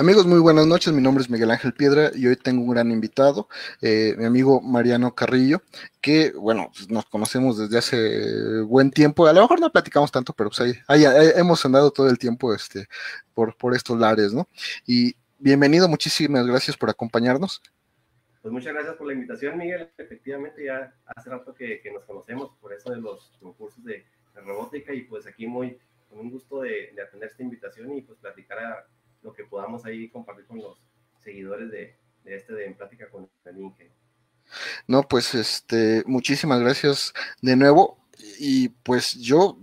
Amigos, muy buenas noches. Mi nombre es Miguel Ángel Piedra y hoy tengo un gran invitado, eh, mi amigo Mariano Carrillo, que, bueno, pues, nos conocemos desde hace buen tiempo. A lo mejor no platicamos tanto, pero pues ahí, hemos andado todo el tiempo este, por, por estos lares, ¿no? Y bienvenido, muchísimas gracias por acompañarnos. Pues muchas gracias por la invitación, Miguel. Efectivamente, ya hace rato que, nos conocemos por eso de los concursos de, robótica y pues aquí muy con un gusto de, de atender esta invitación y pues platicar a lo que podamos ahí compartir con los seguidores de, este de En Plática con el Inge. No, pues este, muchísimas gracias de nuevo. Y pues yo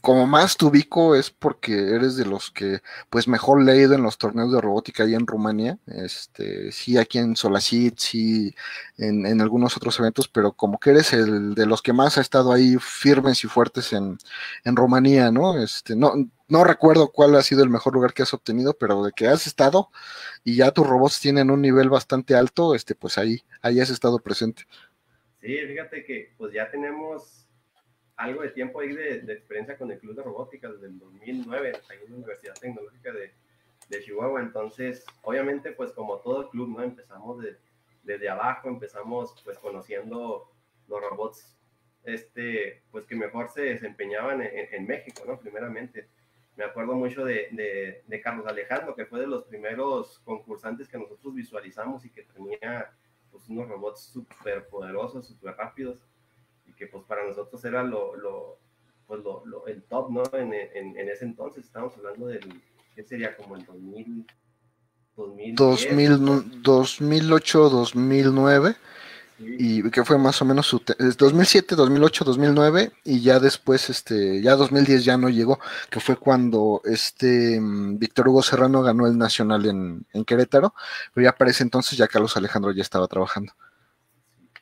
como más te ubico es porque eres de los que pues mejor leído en los torneos de robótica ahí en Rumanía, este, sí aquí en Solacit, sí en, en, algunos otros eventos, pero como que eres el de los que más ha estado ahí firmes y fuertes en, en Rumanía, ¿no? Este, no, no recuerdo cuál ha sido el mejor lugar que has obtenido, pero de que has estado y ya tus robots tienen un nivel bastante alto, este, pues ahí, ahí has estado presente. Sí, fíjate que pues ya tenemos algo de tiempo ahí de, experiencia con el Club de Robótica desde el 2009, ahí en la Universidad Tecnológica de, de, Chihuahua. Entonces, obviamente, pues como todo el club, ¿no? Empezamos de, desde abajo, empezamos pues conociendo los robots, este, pues que mejor se desempeñaban en, México, ¿no? Primeramente. Me acuerdo mucho de, de, Carlos Alejandro, que fue de los primeros concursantes que nosotros visualizamos y que tenía pues, unos robots súper poderosos, súper rápidos que pues para nosotros era lo, lo, pues lo, el top, ¿no? En, en, en, ese entonces estábamos hablando del, ¿qué sería? Como el 2000, 2008, 2009. Y que fue más o menos su 2007, 2008, 2009 y ya después, este, ya 2010 ya no llegó, que fue cuando este mm, Víctor Hugo Serrano ganó el Nacional en, en Querétaro, pero ya para ese entonces ya Carlos Alejandro ya estaba trabajando.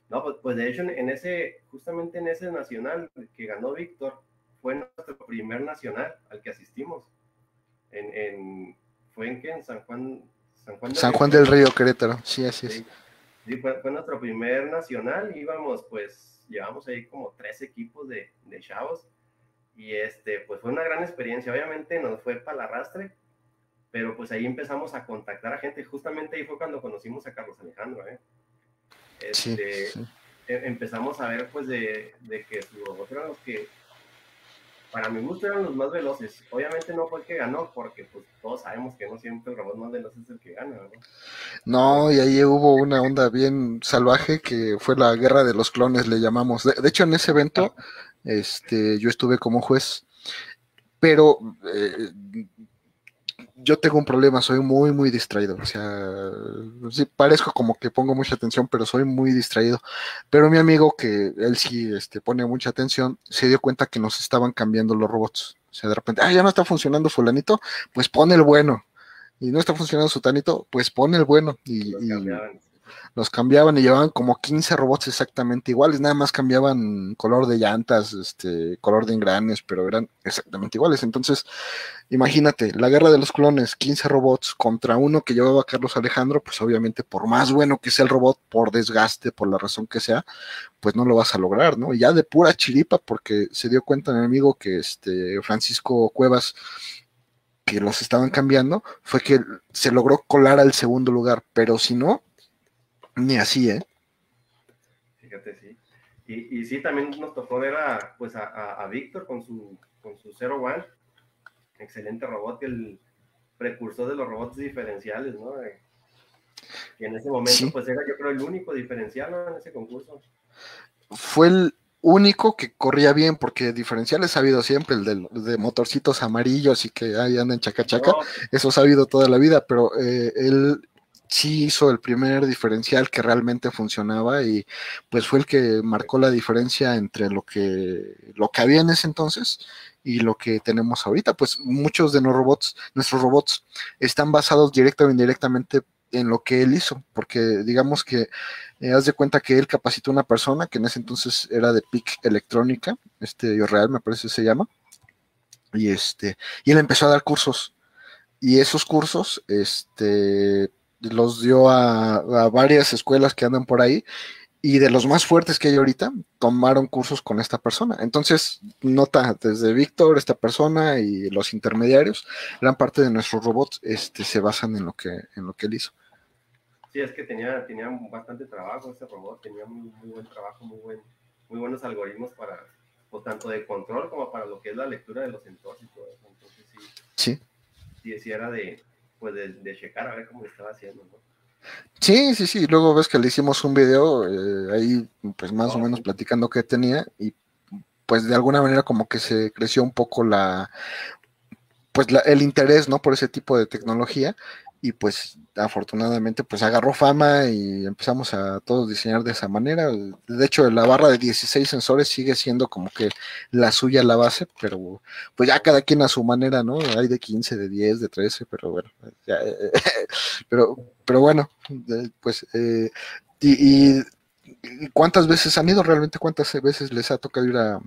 No, pues, pues, de hecho en ese, justamente en ese nacional que ganó Víctor, fue nuestro primer nacional al que asistimos. En, en ¿Fue en qué? En San Juan, San Juan, del, San Juan Río. del Río, Querétaro, sí, así es. Sí, fue, fue, nuestro primer nacional, íbamos pues, llevamos ahí como tres equipos de, de chavos y este, pues fue una gran experiencia, obviamente nos fue para el arrastre, pero pues ahí empezamos a contactar a gente, justamente ahí fue cuando conocimos a Carlos Alejandro, ¿eh? Este, e, empezamos a ver pues de, que sus robots eran los que para mi gusto eran los más veloces. Obviamente no fue el que ganó, porque pues todos sabemos que no siempre el robot más veloz es el que gana, ¿no? No, y ahí hubo una onda bien salvaje que fue la guerra de los clones, le llamamos. De, hecho, en ese evento, este, yo estuve como juez, pero eh, yo tengo un problema, soy muy, muy distraído. O sea, sí, parezco como que pongo mucha atención, pero soy muy distraído. Pero mi amigo, que él sí este, pone mucha atención, se dio cuenta que nos estaban cambiando los robots. O sea, de repente, ah, ya no está funcionando fulanito, pues pone el bueno. Y no está funcionando sutanito, pues pone el bueno. Y, y los cambiaban y llevaban como 15 robots exactamente iguales, nada más cambiaban color de llantas, este, color de engranes, pero eran exactamente iguales. Entonces, imagínate, la guerra de los clones, 15 robots contra uno que llevaba Carlos Alejandro, pues obviamente por más bueno que sea el robot, por desgaste, por la razón que sea, pues no lo vas a lograr, ¿no? Y ya de pura chiripa, porque se dio cuenta mi amigo que este Francisco Cuevas que los estaban cambiando, fue que se logró colar al segundo lugar, pero si no, ni así, ¿eh? Fíjate, sí. Y, y sí, también nos tocó ver a, pues a, Víctor con su, con su Zero One. Excelente robot, el precursor de los robots diferenciales, ¿no? Y en ese momento, pues era yo creo el único diferencial en ese concurso. Fue el único que corría bien, porque diferenciales ha habido siempre, el de, motorcitos amarillos y que ahí andan chaca chaca, eso ha habido toda la vida, pero eh, él sí hizo el primer diferencial que realmente funcionaba y pues fue el que marcó la diferencia entre lo que, lo que había en ese entonces y lo que tenemos ahorita. Pues muchos de robots, nuestros robots, están basados directa o indirectamente en lo que él hizo, porque digamos que eh, haz de cuenta que él capacitó a una persona que en ese entonces era de PIC electrónica, este real me parece que se llama, y este, y él empezó a dar cursos, y esos cursos, este, los dio a, varias escuelas que andan por ahí y de los más fuertes que hay ahorita, tomaron cursos con esta persona. Entonces, nota, desde Víctor, esta persona y los intermediarios, gran parte de nuestros robots este, se basan en lo que, en lo que él hizo. Sí, es que tenía, tenía bastante trabajo este robot, tenía muy, muy buen trabajo, muy, buen, muy buenos algoritmos para, pues, tanto de control como para lo que es la lectura de los entornos y todo eso. Entonces, sí, sí, sí, era de, pues, de, de checar a ver cómo estaba haciendo, ¿no? Sí, sí, sí. Luego ves que le hicimos un video eh, ahí, pues más o menos platicando qué tenía y pues de alguna manera como que se creció un poco la, pues el interés, ¿no? Por ese tipo de tecnología y pues afortunadamente pues agarró fama y empezamos a todos diseñar de esa manera. De hecho, la barra de 16 sensores sigue siendo como que la suya la base, pero pues ya cada quien a su manera, ¿no? Hay de 15, de 10, de 13, pero bueno, pero, pero bueno, pues eh, y, cuántas veces han ido realmente, cuántas veces les ha tocado ir a,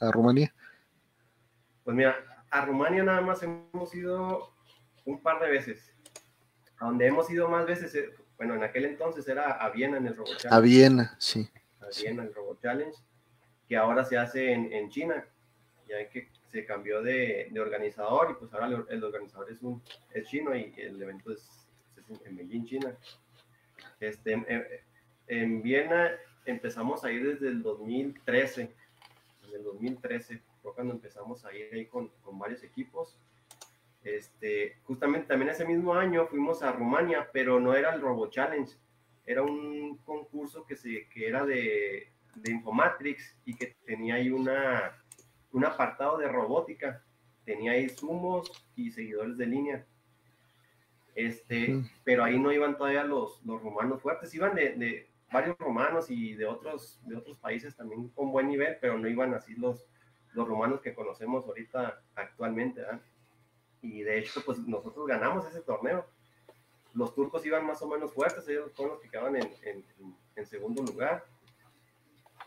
a Rumanía? Pues mira, a Rumania nada más hemos ido un par de veces a donde hemos ido más veces, eh, bueno, en aquel entonces era a Viena en el Robot Challenge. A Viena, sí. A Viena, el Robot Challenge, que ahora se hace en, en China, ya que se cambió de, de, organizador y pues ahora el, organizador es, un, es chino y el evento es, es en Beijing, China. Este, en, en, Viena empezamos a ir desde el 2013, en el 2013 fue cuando empezamos a ir ahí con, con varios equipos este, justamente también ese mismo año fuimos a Rumania, pero no era el Robo Challenge, era un concurso que, se, que era de, de Infomatrix y que tenía ahí una, un apartado de robótica, tenía ahí sumos y seguidores de línea. Este, pero ahí no iban todavía los, los rumanos fuertes, iban de, de, varios romanos y de otros, de otros países también con buen nivel, pero no iban así los, los romanos que conocemos ahorita actualmente. ¿verdad? Y de hecho pues nosotros ganamos ese torneo. Los turcos iban más o menos fuertes, ellos fueron los que quedaban en, en, en segundo lugar.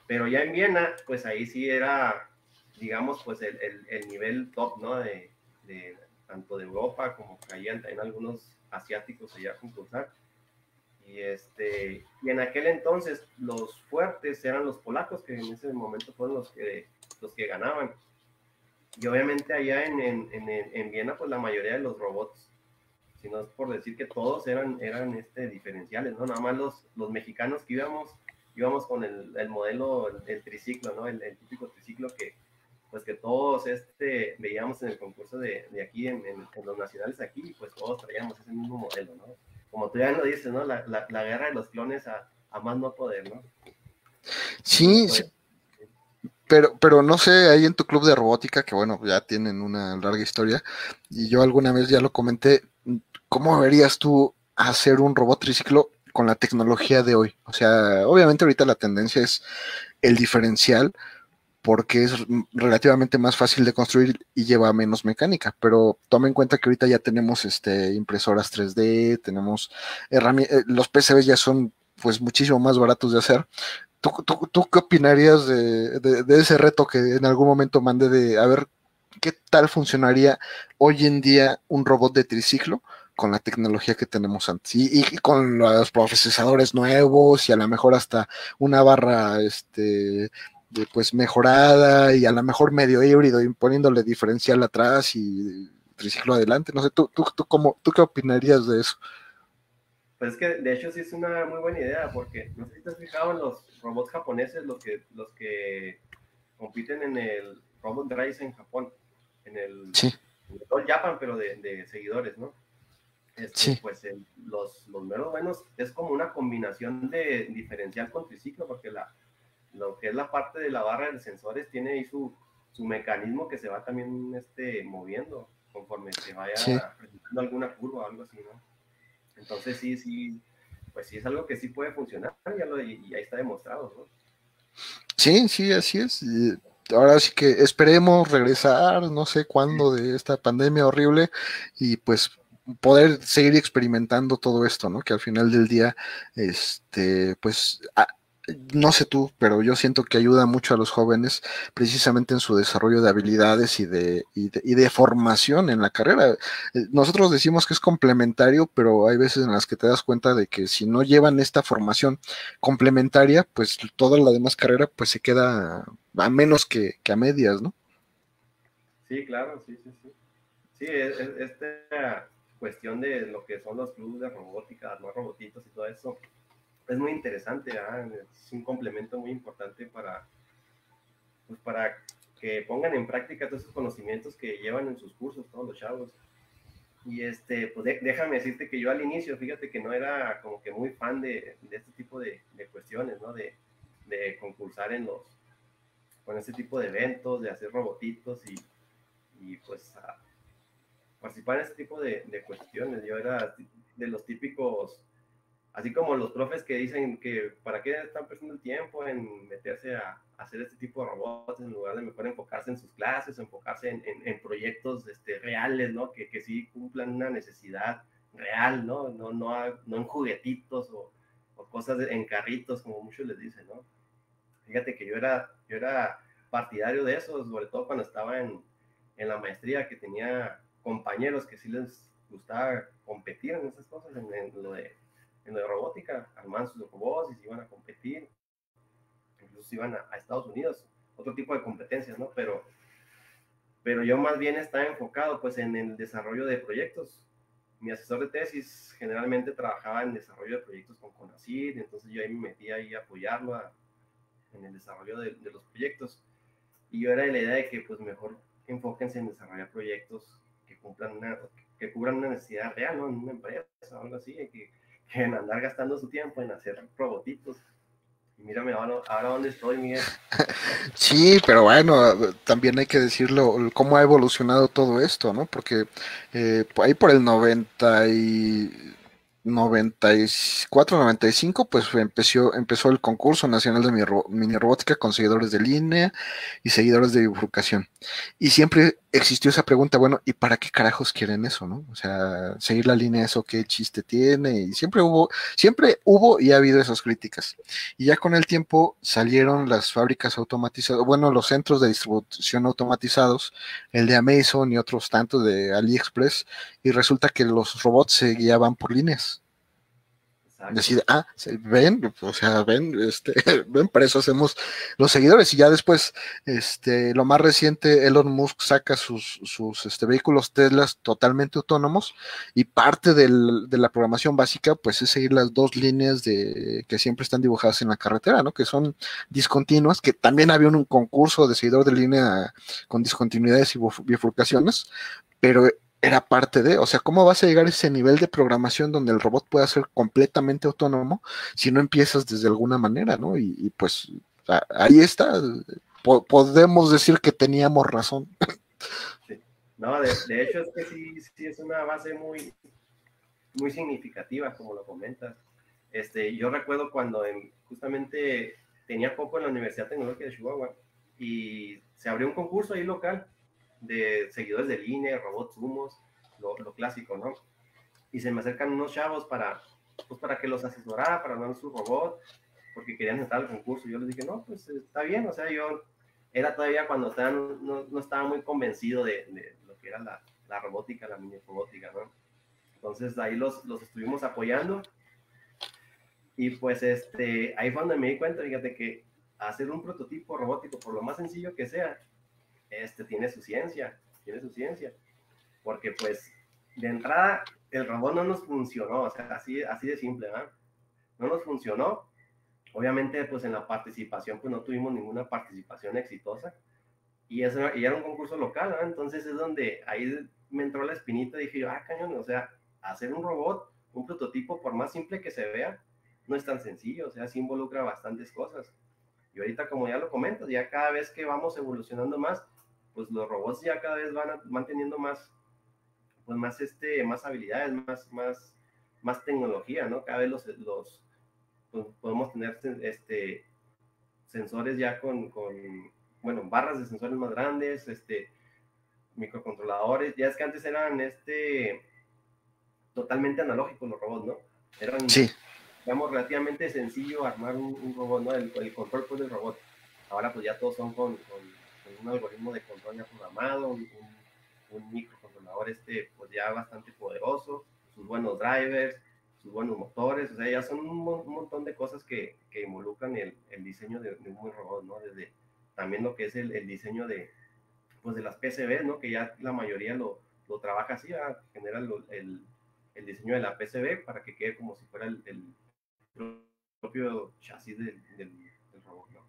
Pero ya en Viena, pues ahí sí era, digamos, pues el, el, el nivel top, ¿no? De, de, tanto de Europa como caían también algunos asiáticos allá a concursar. Y, este, y en aquel entonces los fuertes eran los polacos, que en ese momento fueron los que, los que ganaban. Y obviamente allá en, en, en, en, Viena, pues la mayoría de los robots, si no es por decir que todos eran, eran este, diferenciales, ¿no? Nada más los, los mexicanos que íbamos, íbamos con el, el modelo, el, triciclo, ¿no? El, el, típico triciclo que, pues que todos este, veíamos en el concurso de, de aquí, en, los nacionales aquí, pues todos traíamos ese mismo modelo, ¿no? Como tú ya lo dices, ¿no? La, la, la guerra de los clones a, a, más no poder, ¿no? Sí, sí pero, pero no sé, ahí en tu club de robótica, que bueno, ya tienen una larga historia, y yo alguna vez ya lo comenté, ¿cómo verías tú hacer un robot triciclo con la tecnología de hoy? O sea, obviamente ahorita la tendencia es el diferencial, porque es relativamente más fácil de construir y lleva menos mecánica, pero toma en cuenta que ahorita ya tenemos este, impresoras 3D, tenemos herramientas, eh, los PCBs ya son pues muchísimo más baratos de hacer, ¿Tú, qué opinarías de, ese reto que en algún momento mandé de a ver qué tal funcionaría hoy en día un robot de triciclo con la tecnología que tenemos antes y, y, con los procesadores nuevos y a lo mejor hasta una barra este pues mejorada y a lo mejor medio híbrido y poniéndole diferencial atrás y triciclo adelante. No sé tú tú tú cómo tú qué opinarías de eso pues es que de hecho sí es una muy buena idea, porque no sé si te has fijado en los robots japoneses, los que, los que compiten en el Robot Race en Japón, en el, sí. en el Japan, pero de, de seguidores, ¿no? Este, sí. Pues el, los, los meros buenos es como una combinación de diferencial con triciclo, porque la, lo que es la parte de la barra de sensores tiene ahí su, su mecanismo que se va también este, moviendo conforme se vaya sí. presentando alguna curva o algo así, ¿no? Entonces sí, sí, pues sí es algo que sí puede funcionar ya lo, y, ahí está demostrado, ¿no? Sí, sí, así es. Ahora sí que esperemos regresar, no sé cuándo, de esta pandemia horrible y pues poder seguir experimentando todo esto, ¿no? Que al final del día, este, pues, a, no sé tú, pero yo siento que ayuda mucho a los jóvenes precisamente en su desarrollo de habilidades y de, y de, formación en la carrera. Eh, nosotros decimos que es complementario, pero hay veces en las que te das cuenta de que si no llevan esta formación complementaria, pues toda la demás carrera pues se queda a menos que, a medias, ¿no? Sí, claro, sí, sí, sí. Sí, esta cuestión de lo que son los clubes de robótica, los robotitos y todo eso, es muy interesante, es un complemento muy importante para, pues para que pongan en práctica todos esos conocimientos que llevan en sus cursos todos los chavos. Y este, pues déjame decirte que yo al inicio, fíjate que no era como que muy fan de, de este tipo de, de, cuestiones, ¿no? De, concursar en los, con este tipo de eventos, de hacer robotitos y, y pues participar en este tipo de cuestiones. Yo era de los típicos Así como los profes que dicen que para qué están perdiendo el tiempo en meterse a, hacer este tipo de robots en lugar de mejor enfocarse en sus clases, enfocarse en, en, proyectos este, reales, ¿no? Que, que, sí cumplan una necesidad real, ¿no? No, no, no en juguetitos o, o, cosas en carritos, como muchos les dicen, ¿no? Fíjate que yo era, yo era partidario de eso, sobre todo cuando estaba en, en la maestría, que tenía compañeros que sí les gustaba competir en esas cosas, en, en lo de en la robótica, armaban sus robots y se iban a competir, incluso se iban a, Estados Unidos, otro tipo de competencias, ¿no? Pero, pero yo más bien estaba enfocado pues en el desarrollo de proyectos. Mi asesor de tesis generalmente trabajaba en desarrollo de proyectos con CONACYT, entonces yo ahí me metí ahí a apoyarlo en el desarrollo de, de, los proyectos. Y yo era de la idea de que pues mejor enfóquense en desarrollar proyectos que cumplan una, que cubran una necesidad real, ¿no? En una empresa algo así, que, en andar gastando su tiempo en hacer robotitos. Mírame ahora, ahora dónde estoy, Miguel. Sí, pero bueno, también hay que decirlo, cómo ha evolucionado todo esto, ¿no? Porque eh, ahí por el 90 y 94, 95, pues empezó, empezó el concurso nacional de mini robótica con seguidores de línea y seguidores de bifurcación. Y siempre existió esa pregunta, bueno, ¿y para qué carajos quieren eso, no? O sea, seguir la línea, ¿eso qué chiste tiene? Y siempre hubo, siempre hubo y ha habido esas críticas. Y ya con el tiempo salieron las fábricas automatizadas, bueno, los centros de distribución automatizados, el de Amazon y otros tantos de AliExpress, y resulta que los robots se guiaban por líneas. Decide, ah, ven, o sea, ven, este, ven, para eso hacemos los seguidores. Y ya después, este, lo más reciente, Elon Musk saca sus, sus este, vehículos Teslas totalmente autónomos y parte del, de la programación básica, pues es seguir las dos líneas de que siempre están dibujadas en la carretera, ¿no? Que son discontinuas, que también había un concurso de seguidor de línea con discontinuidades y bifurcaciones, pero era parte de, o sea, ¿cómo vas a llegar a ese nivel de programación donde el robot pueda ser completamente autónomo si no empiezas desde alguna manera, ¿no? Y, pues ahí está, podemos decir que teníamos razón. No, de, hecho es que sí, sí es una base muy, muy significativa, como lo comentas. Este, yo recuerdo cuando justamente tenía poco en la Universidad Tecnológica de Chihuahua y se abrió un concurso ahí local de seguidores de línea, robots humos, lo, clásico, ¿no? Y se me acercan unos chavos para, pues para que los asesorara, para hablar su robot, porque querían entrar al concurso. Yo les dije, no, pues está bien, o sea, yo era todavía cuando estaba, no, no, estaba muy convencido de, de, lo que era la, la, robótica, la mini robótica, ¿no? Entonces ahí los, los estuvimos apoyando. Y pues este, ahí fue donde me di cuenta, fíjate que hacer un prototipo robótico, por lo más sencillo que sea, este tiene su ciencia, tiene su ciencia. Porque pues de entrada el robot no nos funcionó, o sea, así, así de simple, ¿verdad? No nos funcionó. Obviamente pues en la participación pues no tuvimos ninguna participación exitosa. Y, eso, y era un concurso local, ¿verdad? Entonces es donde ahí me entró la espinita y dije ah, cañón, o sea, hacer un robot, un prototipo, por más simple que se vea, no es tan sencillo, o sea, sí involucra bastantes cosas. Y ahorita, como ya lo comentas, ya cada vez que vamos evolucionando más, pues los robots ya cada vez van, van teniendo más, pues más, este, más habilidades, más, más, más tecnología, ¿no? Cada vez los, los pues podemos tener este, sensores ya con, con, bueno, barras de sensores más grandes, este, microcontroladores, ya es que antes eran este, totalmente analógicos los robots, ¿no? Eran, sí. digamos, relativamente sencillo armar un, robot, ¿no? El, control pues, del robot. Ahora pues ya todos son con, un algoritmo de control ya programado, un, un, microcontrolador este pues ya bastante poderoso, sus buenos drivers, sus buenos motores, o sea, ya son un, montón de cosas que, que involucran el, el diseño de, un buen robot, ¿no? Desde también lo que es el, el diseño de, pues, de las PCB, ¿no? Que ya la mayoría lo, lo trabaja así, genera el, el, diseño de la PCB para que quede como si fuera el, propio chasis del, del, robot, ¿no?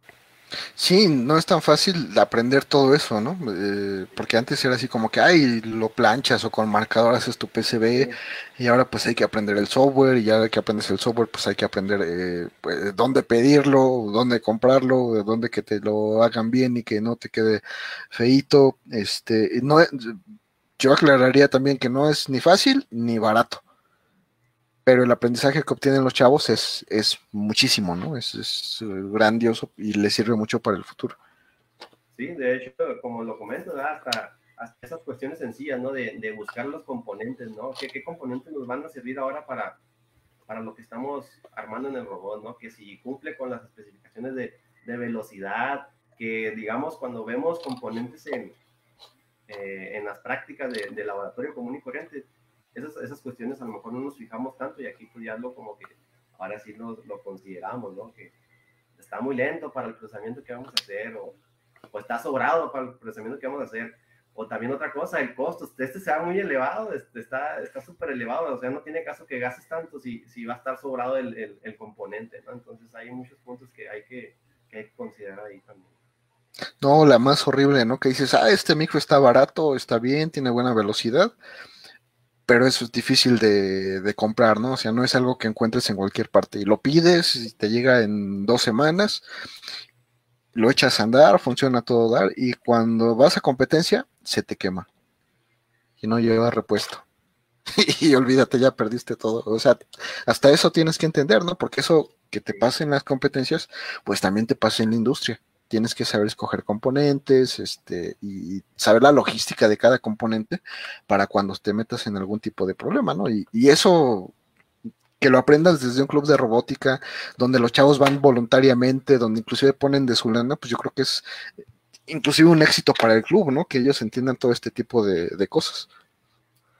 Sí, no es tan fácil aprender todo eso, ¿no? Eh, porque antes era así como que, ay, lo planchas o con marcador haces tu PCB y ahora pues hay que aprender el software y ya que aprendes el software pues hay que aprender eh, pues, dónde pedirlo, dónde comprarlo, dónde que te lo hagan bien y que no te quede feito. Este, no, yo aclararía también que no es ni fácil ni barato pero el aprendizaje que obtienen los chavos es, es muchísimo, ¿no? Es, es, grandioso y les sirve mucho para el futuro. Sí, de hecho, como lo comento, hasta, hasta esas cuestiones sencillas, ¿no? De, de buscar los componentes, ¿no? ¿Qué, ¿Qué, componentes nos van a servir ahora para, para lo que estamos armando en el robot, ¿no? Que si cumple con las especificaciones de, de velocidad, que digamos cuando vemos componentes en, eh, en las prácticas de, de laboratorio común y corriente, esas, esas cuestiones a lo mejor no nos fijamos tanto y aquí pues ya lo como que ahora sí lo, lo consideramos, ¿no? Que está muy lento para el procesamiento que vamos a hacer o, o está sobrado para el procesamiento que vamos a hacer. O también otra cosa, el costo, este sea muy elevado, este está súper elevado, o sea, no tiene caso que gastes tanto si, si va a estar sobrado el, el, el componente, ¿no? Entonces hay muchos puntos que hay que, que hay que considerar ahí también. No, la más horrible, ¿no? Que dices, ah, este micro está barato, está bien, tiene buena velocidad, pero eso es difícil de, comprar, ¿no? O sea, no es algo que encuentres en cualquier parte. Y lo pides y te llega en dos semanas, lo echas a andar, funciona todo dar, y cuando vas a competencia, se te quema. Y no lleva repuesto. y olvídate, ya perdiste todo. O sea, hasta eso tienes que entender, ¿no? Porque eso que te pasa en las competencias, pues también te pasa en la industria tienes que saber escoger componentes este, y saber la logística de cada componente para cuando te metas en algún tipo de problema, ¿no? Y, eso que lo aprendas desde un club de robótica, donde los chavos van voluntariamente, donde inclusive ponen de su lana, pues yo creo que es inclusive un éxito para el club, ¿no? Que ellos entiendan todo este tipo de, cosas.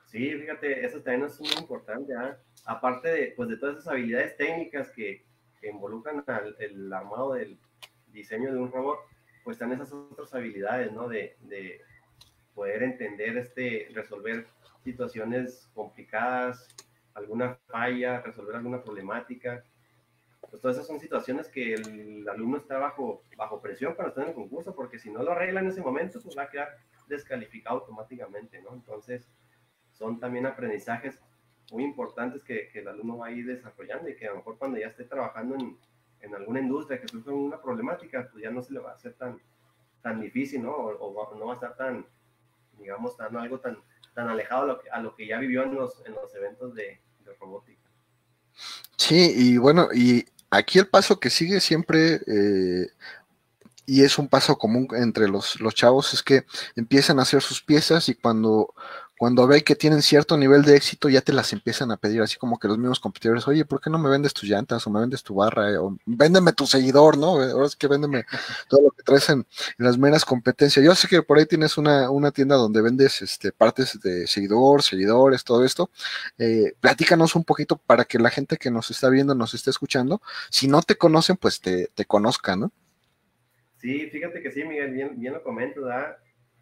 Sí, fíjate, eso también es muy importante, ¿ah? aparte de, pues, de todas esas habilidades técnicas que, involucran al, el armado del, diseño de un robot, pues están esas otras habilidades, ¿no? De, de poder entender, este, resolver situaciones complicadas, alguna falla, resolver alguna problemática. Pues todas esas son situaciones que el alumno está bajo, bajo presión para estar en el concurso, porque si no lo arregla en ese momento, pues va a quedar descalificado automáticamente, ¿no? Entonces, son también aprendizajes muy importantes que, que el alumno va a ir desarrollando y que a lo mejor cuando ya esté trabajando en, en alguna industria que sufre una problemática, pues ya no se le va a hacer tan, tan difícil, ¿no? O, no va a estar tan, digamos, tan algo tan, tan alejado a lo, que, a lo que ya vivió en los, en los eventos de, robótica. Sí, y bueno, y aquí el paso que sigue siempre, eh, y es un paso común entre los, los chavos, es que empiezan a hacer sus piezas y cuando cuando ve que tienen cierto nivel de éxito, ya te las empiezan a pedir, así como que los mismos competidores, oye, ¿por qué no me vendes tus llantas o me vendes tu barra? O véndeme tu seguidor, ¿no? Ahora es que véndeme todo lo que traes en, las meras competencias. Yo sé que por ahí tienes una, una tienda donde vendes este, partes de seguidor, seguidores, todo esto. Eh, platícanos un poquito para que la gente que nos está viendo, nos esté escuchando, si no te conocen, pues te, te conozcan, ¿no? Sí, fíjate que sí, Miguel, bien, bien lo comento, ¿verdad?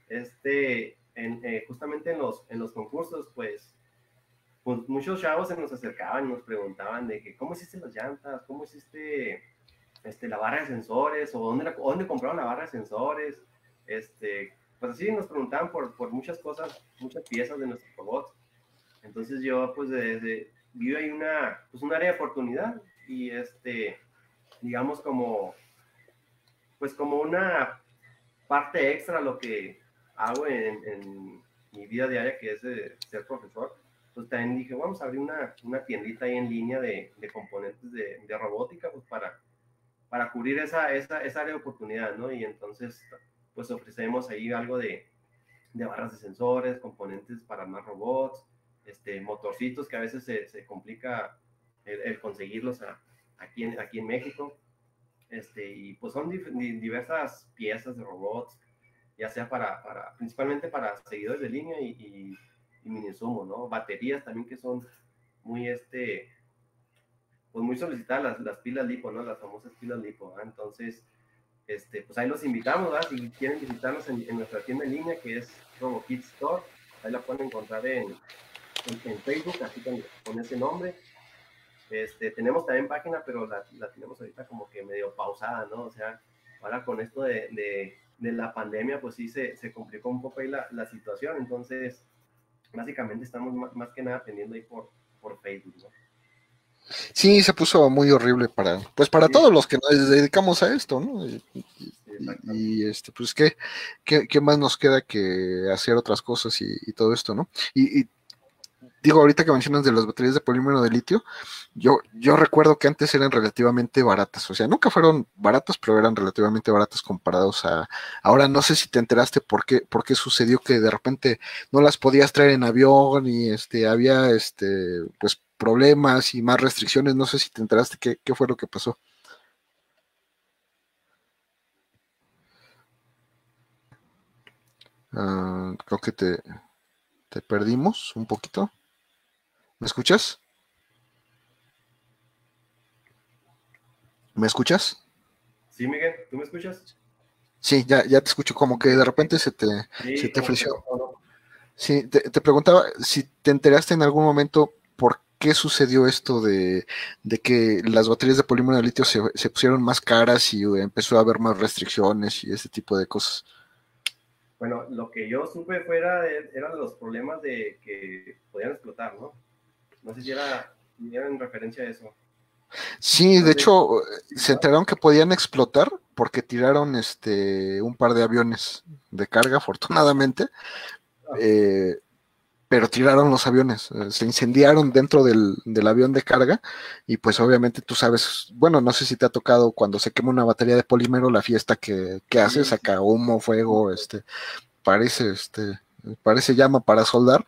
Este, eh, justamente en los, en los concursos, pues, pues, muchos chavos se nos acercaban y nos preguntaban de que, ¿cómo hiciste las llantas? ¿Cómo hiciste este, la barra de sensores? ¿O dónde, dónde compraron la barra de sensores? Este, pues así nos preguntaban por, por muchas cosas, muchas piezas de nuestros robots. Entonces yo, pues, desde, vi ahí una, pues, un área de oportunidad y, este, digamos, como, pues, como una parte extra a lo que hago en, mi vida diaria, que es ser profesor, pues también dije, vamos a abrir una, una tiendita ahí en línea de, de componentes de, de, robótica, pues para, para cubrir esa, esa, esa, área de oportunidad, ¿no? Y entonces, pues ofrecemos ahí algo de, de barras de sensores, componentes para más robots, este, motorcitos que a veces se, se complica el, conseguirlos aquí, en, aquí en México. Este, y pues son diversas piezas de robots, ya sea para, para, principalmente para seguidores de línea y, y, y ¿no? Baterías también que son muy, este, pues muy solicitadas las, las pilas lipo, ¿no? Las famosas pilas lipo, Entonces, este, pues ahí los invitamos, ¿verdad? Si quieren visitarnos en, nuestra tienda en línea, que es RoboKit Store, ahí la pueden encontrar en, en, Facebook, así con, con, ese nombre. Este, tenemos también página, pero la, la, tenemos ahorita como que medio pausada, ¿no? O sea, ahora con esto de, de, de la pandemia, pues sí se, se, complicó un poco ahí la, la situación, entonces, básicamente estamos más, más que nada atendiendo ahí por, por Facebook, ¿no? Sí, se puso muy horrible para, pues para todos los que nos dedicamos a esto, ¿no? Y, este, pues ¿qué, ¿qué, más nos queda que hacer otras cosas y, todo esto, ¿no? Y, digo, ahorita que mencionas de las baterías de polímero de litio, yo, yo recuerdo que antes eran relativamente baratas, o sea, nunca fueron baratas, pero eran relativamente baratas comparados a, ahora no sé si te enteraste por qué, por qué sucedió que de repente no las podías traer en avión y este, había, este, pues problemas y más restricciones. No sé si te enteraste qué, qué fue lo que pasó. Ah, creo que te, te perdimos un poquito. ¿Me escuchas? ¿Me escuchas? Sí, Miguel, ¿tú me escuchas? Sí, ya, ya te escucho, como que de repente se te, se te ofreció. Sí, te, te, preguntaba si te enteraste en algún momento por qué sucedió esto de, que las baterías de polímero de litio se, pusieron más caras y empezó a haber más restricciones y ese tipo de cosas? Bueno, lo que yo supe fuera eran los problemas de que podían explotar, ¿no? No sé si era, en referencia a eso. Sí, de hecho, se enteraron que podían explotar porque tiraron este un par de aviones de carga, afortunadamente. Ah. Eh, pero tiraron los aviones, eh, se incendiaron dentro del, avión de carga y pues obviamente tú sabes, bueno, no sé si te ha tocado cuando se quema una batería de polímero, la fiesta que, que hace, saca humo, fuego, este, parece, este, parece llama para soldar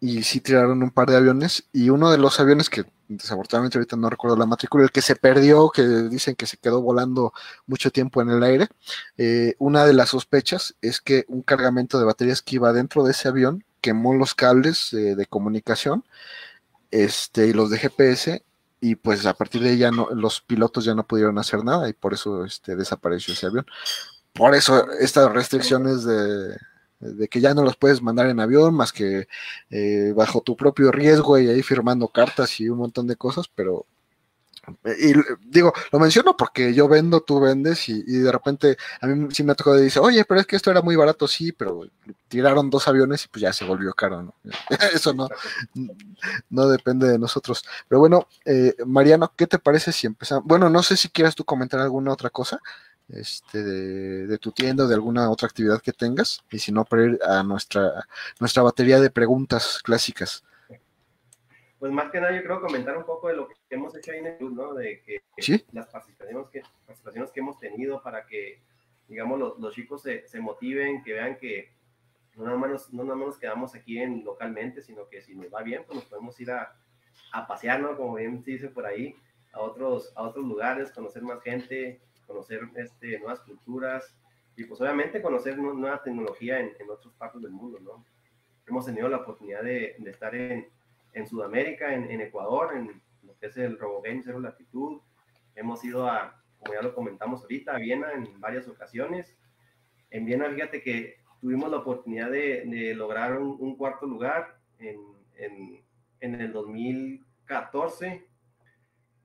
y sí tiraron un par de aviones y uno de los aviones que desafortunadamente ahorita no recuerdo la matrícula, el que se perdió, que dicen que se quedó volando mucho tiempo en el aire, eh, una de las sospechas es que un cargamento de baterías que iba dentro de ese avión quemó los cables de comunicación este, y los de GPS y pues a partir de ahí ya no, los pilotos ya no pudieron hacer nada y por eso este, desapareció ese avión. Por eso estas restricciones de, que ya no los puedes mandar en avión más que eh, bajo tu propio riesgo y ahí firmando cartas y un montón de cosas, pero y digo, lo menciono porque yo vendo, tú vendes y, de repente a mí sí me tocó de decir, oye, pero es que esto era muy barato, sí, pero tiraron dos aviones y pues ya se volvió caro, ¿no? Eso no, no depende de nosotros. Pero bueno, eh, Mariano, ¿qué te parece si empezamos? Bueno, no sé si quieras tú comentar alguna otra cosa este, de, de tu tienda o de alguna otra actividad que tengas y si no, para ir a nuestra, nuestra batería de preguntas clásicas pues más que nada yo creo comentar un poco de lo que hemos hecho ahí en el club, ¿no? De que las participaciones que, participaciones que hemos tenido para que, digamos, los, los chicos se, se, motiven, que vean que no nada, más, no nada más nos quedamos aquí en, localmente, sino que si nos va bien, pues nos podemos ir a, a pasear, ¿no? Como bien se dice por ahí, a otros, a otros lugares, conocer más gente, conocer este, nuevas culturas y pues obviamente conocer nueva tecnología en, en otras partes del mundo, ¿no? Hemos tenido la oportunidad de, de estar en, en Sudamérica, en, Ecuador, en lo que es el RoboGame Zero Latitud. Hemos ido a, como ya lo comentamos ahorita, a Viena en varias ocasiones. En Viena, fíjate que tuvimos la oportunidad de, lograr un, cuarto lugar en, en, el 2014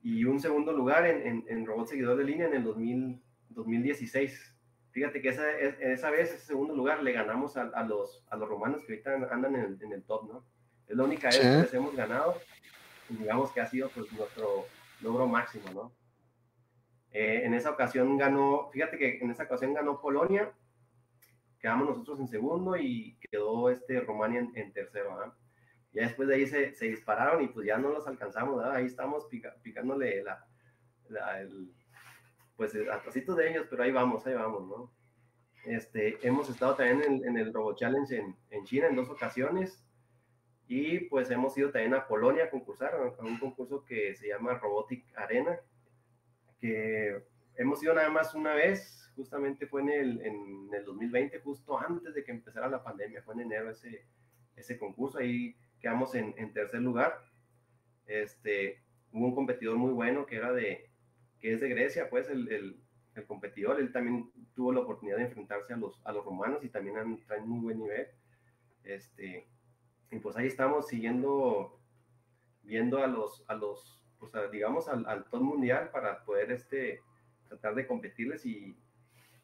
y un segundo lugar en, en, Robot Seguidor de Línea en el 2016. Fíjate que esa, esa vez, ese segundo lugar, le ganamos a, los, a los romanos que ahorita andan en el top, ¿no? Es la única vez que les hemos ganado y digamos que ha sido pues, nuestro logro máximo, ¿no? Eh, en esa ocasión ganó, fíjate que en esa ocasión ganó Polonia, quedamos nosotros en segundo y quedó este Romania en, tercero, ¿ah? Ya después de ahí se, se, dispararon y pues ya no los alcanzamos, ¿verdad? Ahí estamos picándole la, la el, pues atrasitos de ellos, pero ahí vamos, ahí vamos, ¿no? Este, hemos estado también en, en el Robo Challenge en, en China en dos ocasiones Y pues hemos ido también a Polonia a concursar, a un concurso que se llama Robotic Arena, que hemos ido nada más una vez, justamente fue en el, en el 2020, justo antes de que empezara la pandemia, fue en enero ese, ese concurso, ahí quedamos en, en tercer lugar. Este, hubo un competidor muy bueno que era de, que es de Grecia, pues el, el, el, competidor, él también tuvo la oportunidad de enfrentarse a los, a los romanos y también han, traen muy buen nivel. Este, y pues ahí estamos siguiendo, viendo a los, a los pues digamos, al, al top mundial para poder este, tratar de competirles y,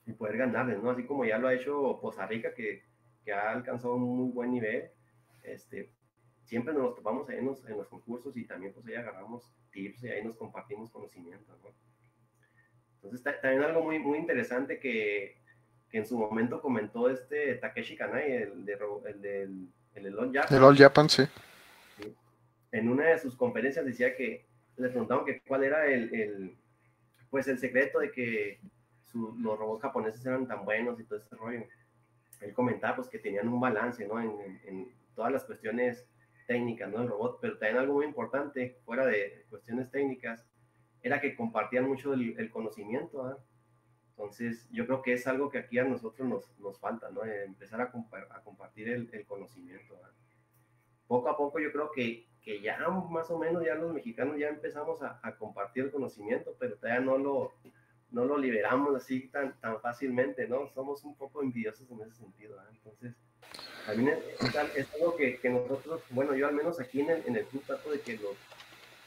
y, poder ganarles, ¿no? Así como ya lo ha hecho Costa Rica, que, que ha alcanzado un muy buen nivel, este, siempre nos topamos ahí en los, en los, concursos y también pues ahí agarramos tips y ahí nos compartimos conocimientos, ¿no? Entonces, también algo muy, muy interesante que, que en su momento comentó este Takeshi Kanai, el, de, el del el All Japan. El All Japan, sí. sí. En una de sus conferencias decía que le preguntaron que cuál era el, el pues el secreto de que su, los robots japoneses eran tan buenos y todo ese rollo. Él comentaba pues que tenían un balance, ¿no? En, en todas las cuestiones técnicas, ¿no? El robot, pero también algo muy importante, fuera de cuestiones técnicas, era que compartían mucho el, conocimiento, ¿eh? Entonces, yo creo que es algo que aquí a nosotros nos, nos falta, ¿no? Empezar a, compa a compartir el, conocimiento. ¿eh? Poco a poco yo creo que, que, ya más o menos ya los mexicanos ya empezamos a, compartir el conocimiento, pero todavía no lo, no lo liberamos así tan, tan fácilmente, ¿no? Somos un poco envidiosos en ese sentido, ¿eh? Entonces, es, es algo que, que, nosotros, bueno, yo al menos aquí en el, en el club trato de que los,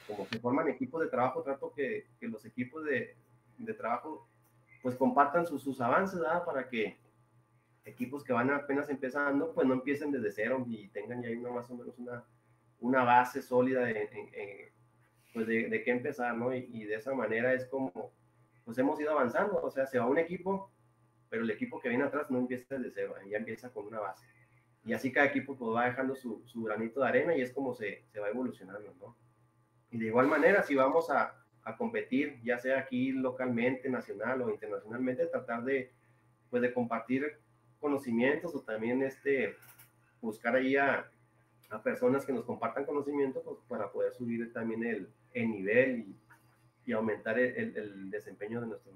como que forman equipos de trabajo, trato que, que los equipos de, de trabajo pues compartan sus, sus avances, ¿verdad? Para que equipos que van apenas empezando, pues no empiecen desde cero y tengan ya una, más o menos una, una base sólida de, de, pues de, de, qué empezar, ¿no? Y, y, de esa manera es como, pues hemos ido avanzando, o sea, se va un equipo, pero el equipo que viene atrás no empieza desde cero, ya empieza con una base. Y así cada equipo pues va dejando su, su granito de arena y es como se, se va evolucionando, ¿no? Y de igual manera, si vamos a, a competir, ya sea aquí localmente, nacional o internacionalmente, tratar de, pues, de compartir conocimientos o también este, buscar ahí a, a personas que nos compartan conocimientos pues, para poder subir también el, el nivel y, y aumentar el, el, desempeño de nuestros.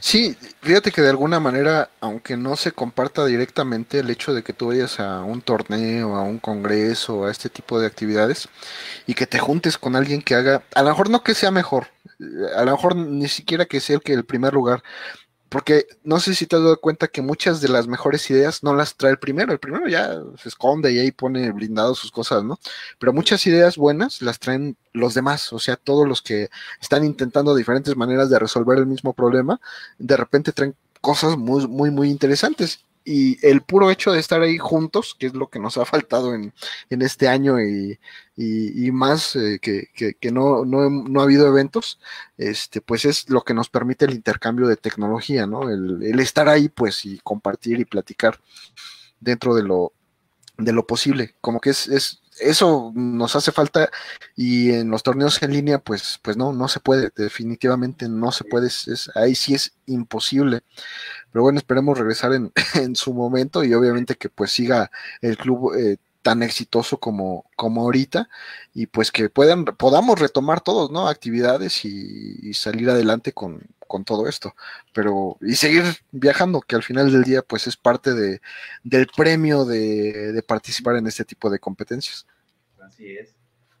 Sí, fíjate que de alguna manera, aunque no se comparta directamente el hecho de que tú vayas a un torneo, a un congreso, a este tipo de actividades, y que te juntes con alguien que haga, a lo mejor no que sea mejor, a lo mejor ni siquiera que sea el que el primer lugar, porque no sé si te has dado cuenta que muchas de las mejores ideas no las trae el primero, el primero ya se esconde y ahí pone blindado sus cosas, ¿no? Pero muchas ideas buenas las traen los demás, o sea, todos los que están intentando diferentes maneras de resolver el mismo problema, de repente traen cosas muy, muy, muy interesantes y el puro hecho de estar ahí juntos, que es lo que nos ha faltado en, en este año y, y, más eh, que, que, no, no, no, ha habido eventos, este, pues es lo que nos permite el intercambio de tecnología, ¿no? El, estar ahí, pues, y compartir y platicar dentro de lo, de lo posible. Como que es, es, eso nos hace falta y en los torneos en línea, pues, pues no, no se puede, definitivamente no se puede, es, ahí sí es imposible. Pero bueno, esperemos regresar en, en, su momento y obviamente que pues siga el club eh, tan exitoso como, como ahorita y pues que puedan, podamos retomar todos, ¿no? Actividades y, salir adelante con, con, todo esto, pero y seguir viajando, que al final del día pues es parte de, del premio de, de participar en este tipo de competencias. Así es.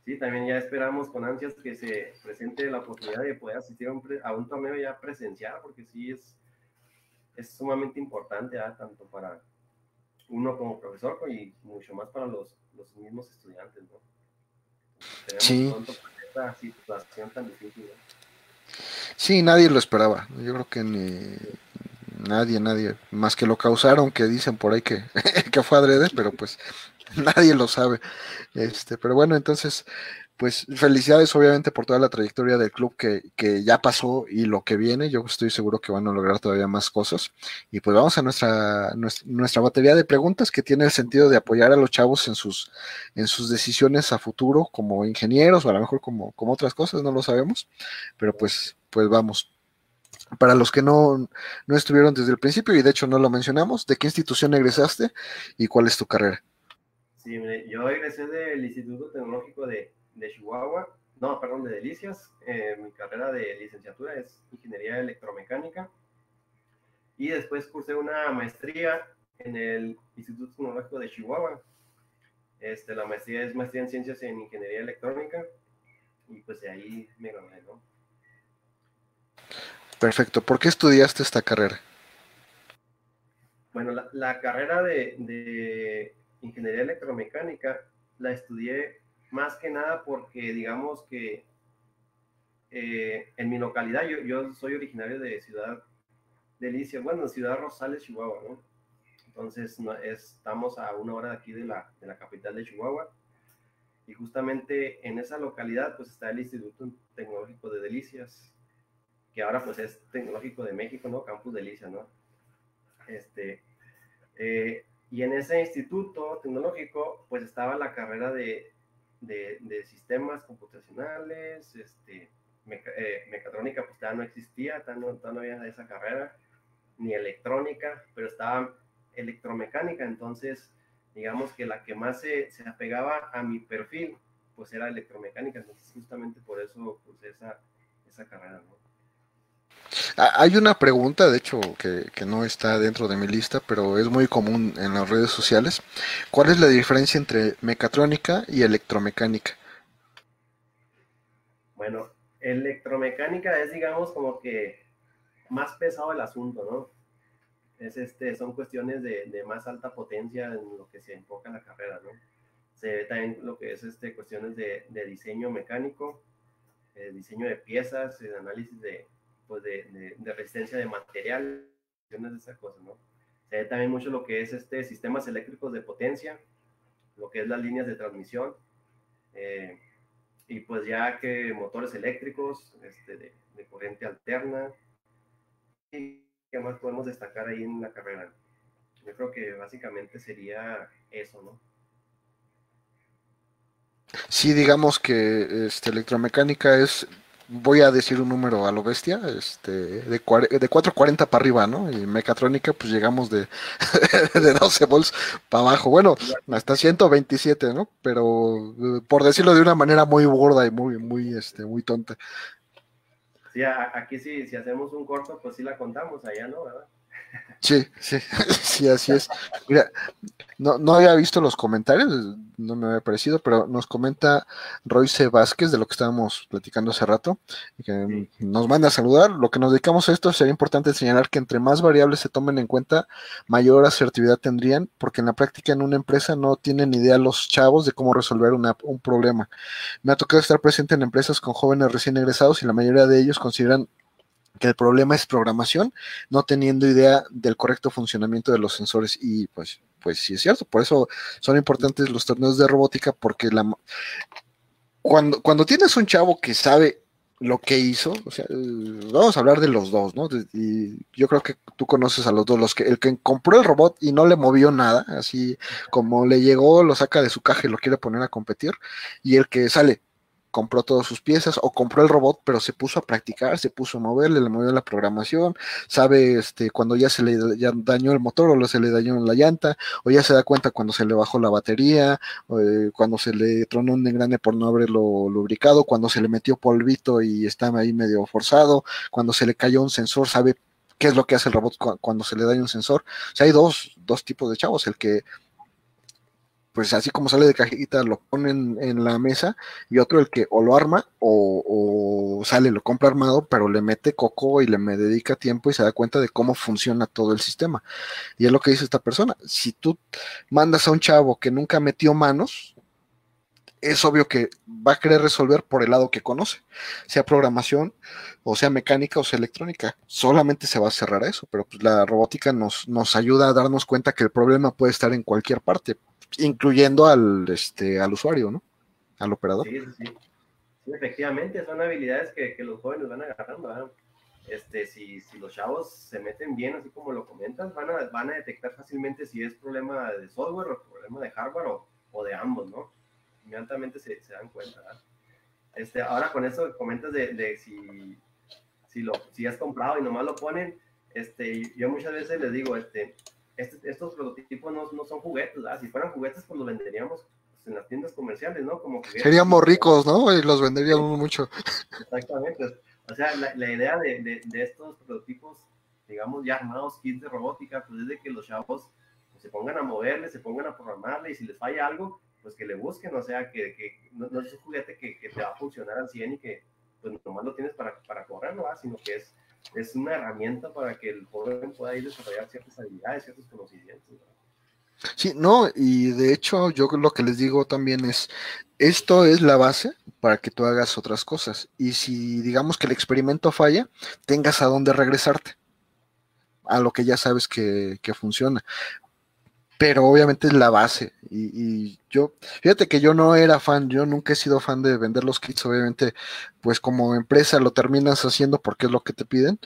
Sí, también ya esperamos con ansias que se presente la oportunidad de poder asistir a un, a un torneo ya presencial, porque sí es, es sumamente importante, tanto para uno como profesor y mucho más para los, los mismos estudiantes, ¿no? Tenemos sí. esta situación tan difícil, ¿no? Sí, nadie lo esperaba. Yo creo que ni nadie, nadie, más que lo causaron, que dicen por ahí que, que fue adrede, pero pues nadie lo sabe. Este, pero bueno, entonces, pues felicidades obviamente por toda la trayectoria del club que, que, ya pasó y lo que viene. Yo estoy seguro que van a lograr todavía más cosas. Y pues vamos a nuestra, nuestra, batería de preguntas que tiene el sentido de apoyar a los chavos en sus, en sus decisiones a futuro como ingenieros o a lo mejor como, como otras cosas, no lo sabemos. Pero pues, pues vamos. Para los que no, no estuvieron desde el principio y de hecho no lo mencionamos, ¿de qué institución egresaste y cuál es tu carrera? Sí, yo egresé del Instituto Tecnológico de, de Chihuahua, no, perdón, de Delicias. Eh, mi carrera de licenciatura es Ingeniería Electromecánica. Y después cursé una maestría en el Instituto Tecnológico de Chihuahua. Este, la maestría es maestría en Ciencias en Ingeniería Electrónica. Y pues de ahí me gradué, ¿no? Perfecto. ¿Por qué estudiaste esta carrera? Bueno, la, carrera de, ingeniería electromecánica la estudié más que nada porque, digamos que eh, en mi localidad, yo, soy originario de Ciudad Delicia, bueno, Ciudad Rosales, Chihuahua, ¿no? Entonces, estamos a una hora de aquí de la, de la capital de Chihuahua. Y justamente en esa localidad, pues está el Instituto Tecnológico de Delicias, que ahora pues es Tecnológico de México, ¿no? Campus Delicia, ¿no? Este, eh, y en ese instituto tecnológico, pues estaba la carrera de, de, sistemas computacionales, este, eh, mecatrónica, pues ya no existía, todavía no, había esa carrera, ni electrónica, pero estaba electromecánica, entonces digamos que la que más se, se apegaba a mi perfil, pues era electromecánica, entonces justamente por eso puse esa, esa carrera, ¿no? Ah, hay una pregunta, de hecho, que, no está dentro de mi lista, pero es muy común en las redes sociales. ¿Cuál es la diferencia entre mecatrónica y electromecánica? Bueno, electromecánica es, digamos, como que más pesado el asunto, ¿no? Es este, son cuestiones de, más alta potencia en lo que se enfoca en la carrera, ¿no? Se ve también lo que es este, cuestiones de, diseño mecánico, eh, diseño de piezas, el análisis de, pues de, resistencia de material, de esas cosas, ¿no? Se ve también mucho lo que es este sistemas eléctricos de potencia, lo que es las líneas de transmisión, eh, y pues ya que motores eléctricos este, de, corriente alterna, y qué más podemos destacar ahí en la carrera. Yo creo que básicamente sería eso, ¿no? Sí, digamos que este, electromecánica es voy a decir un número a lo bestia, este, de, de 440 para arriba, ¿no? Y mecatrónica, pues llegamos de, de 12 volts para abajo. Bueno, hasta 127, ¿no? Pero eh, por decirlo de una manera muy gorda y muy, muy, este, muy tonta. Sí, aquí sí, si hacemos un corto, pues sí la contamos, allá no, ¿verdad? Sí, sí, sí, así es. Mira, no, no había visto los comentarios, no me había parecido, pero nos comenta Royce Vázquez de lo que estábamos platicando hace rato, que nos manda a saludar. Lo que nos dedicamos a esto sería importante señalar que entre más variables se tomen en cuenta, mayor asertividad tendrían, porque en la práctica en una empresa no tienen idea los chavos de cómo resolver un problema. Me ha tocado estar presente en empresas con jóvenes recién egresados y la mayoría de ellos consideran que el problema es programación, no teniendo idea del correcto funcionamiento de los sensores y pues, pues sí es cierto, por eso son importantes los torneos de robótica porque cuando, cuando tienes un chavo que sabe lo que hizo, o sea, vamos a hablar de los dos, ¿no? Y yo creo que tú conoces a los dos, los que el que compró el robot y no le movió nada, así como le llegó, lo saca de su caja y lo quiere poner a competir, y el que sale, compró todas sus piezas o compró el robot, pero se puso a practicar, se puso a moverle, le movió la programación, sabe este cuando ya se le dañó el motor o se le dañó la llanta, o ya se da cuenta cuando se le bajó la batería, eh, cuando se le tronó un engrane por no haberlo lubricado, cuando se le metió polvito y estaba ahí medio forzado, cuando se le cayó un sensor, sabe qué es lo que hace el robot cuando se le daña un sensor. O sea, hay dos, dos tipos de chavos, el que pues así como sale de cajita, lo ponen en la mesa, y otro el que o lo arma o, sale, lo compra armado, pero le mete coco y le me dedica tiempo y se da cuenta de cómo funciona todo el sistema. Y es lo que dice esta persona. Si tú mandas a un chavo que nunca metió manos, es obvio que va a querer resolver por el lado que conoce, sea programación o sea mecánica o sea electrónica. Solamente se va a cerrar a eso, pero pues la robótica nos, nos ayuda a darnos cuenta que el problema puede estar en cualquier parte incluyendo al, este, al usuario, ¿no? Al operador. Sí, sí, sí. efectivamente, son habilidades que, los jóvenes van agarrando. Este, si, si, los chavos se meten bien, así como lo comentas, van a, van a detectar fácilmente si es problema de software o problema de hardware o, de ambos, ¿no? Inmediatamente se, se dan cuenta. Este, ahora con eso comentas de, de, si, si, lo, si has comprado y nomás lo ponen, este, yo muchas veces les digo, este, este, estos prototipos no, no, son juguetes, ¿verdad? Si fueran juguetes, pues los venderíamos pues, en las tiendas comerciales, ¿no? Como Seríamos ricos, ¿no? Y los venderíamos mucho. Exactamente. O sea, la, la idea de, de, de, estos prototipos, digamos, ya armados, kits de robótica, pues es de que los chavos pues, se pongan a moverle, se pongan a programarle y si les falla algo, pues que le busquen, o sea, que, que no, no, es un juguete que, que, te va a funcionar al 100 y que pues nomás lo tienes para, para correr, ¿verdad? Sino que es es una herramienta para que el joven pueda ir desarrollar ciertas habilidades, ciertos conocimientos. Sí, no, y de hecho yo lo que les digo también es, esto es la base para que tú hagas otras cosas. Y si digamos que el experimento falla, tengas a dónde regresarte, a lo que ya sabes que, que funciona pero obviamente es la base. Y, yo, fíjate que yo no era fan, yo nunca he sido fan de vender los kits, obviamente, pues como empresa lo terminas haciendo porque es lo que te piden,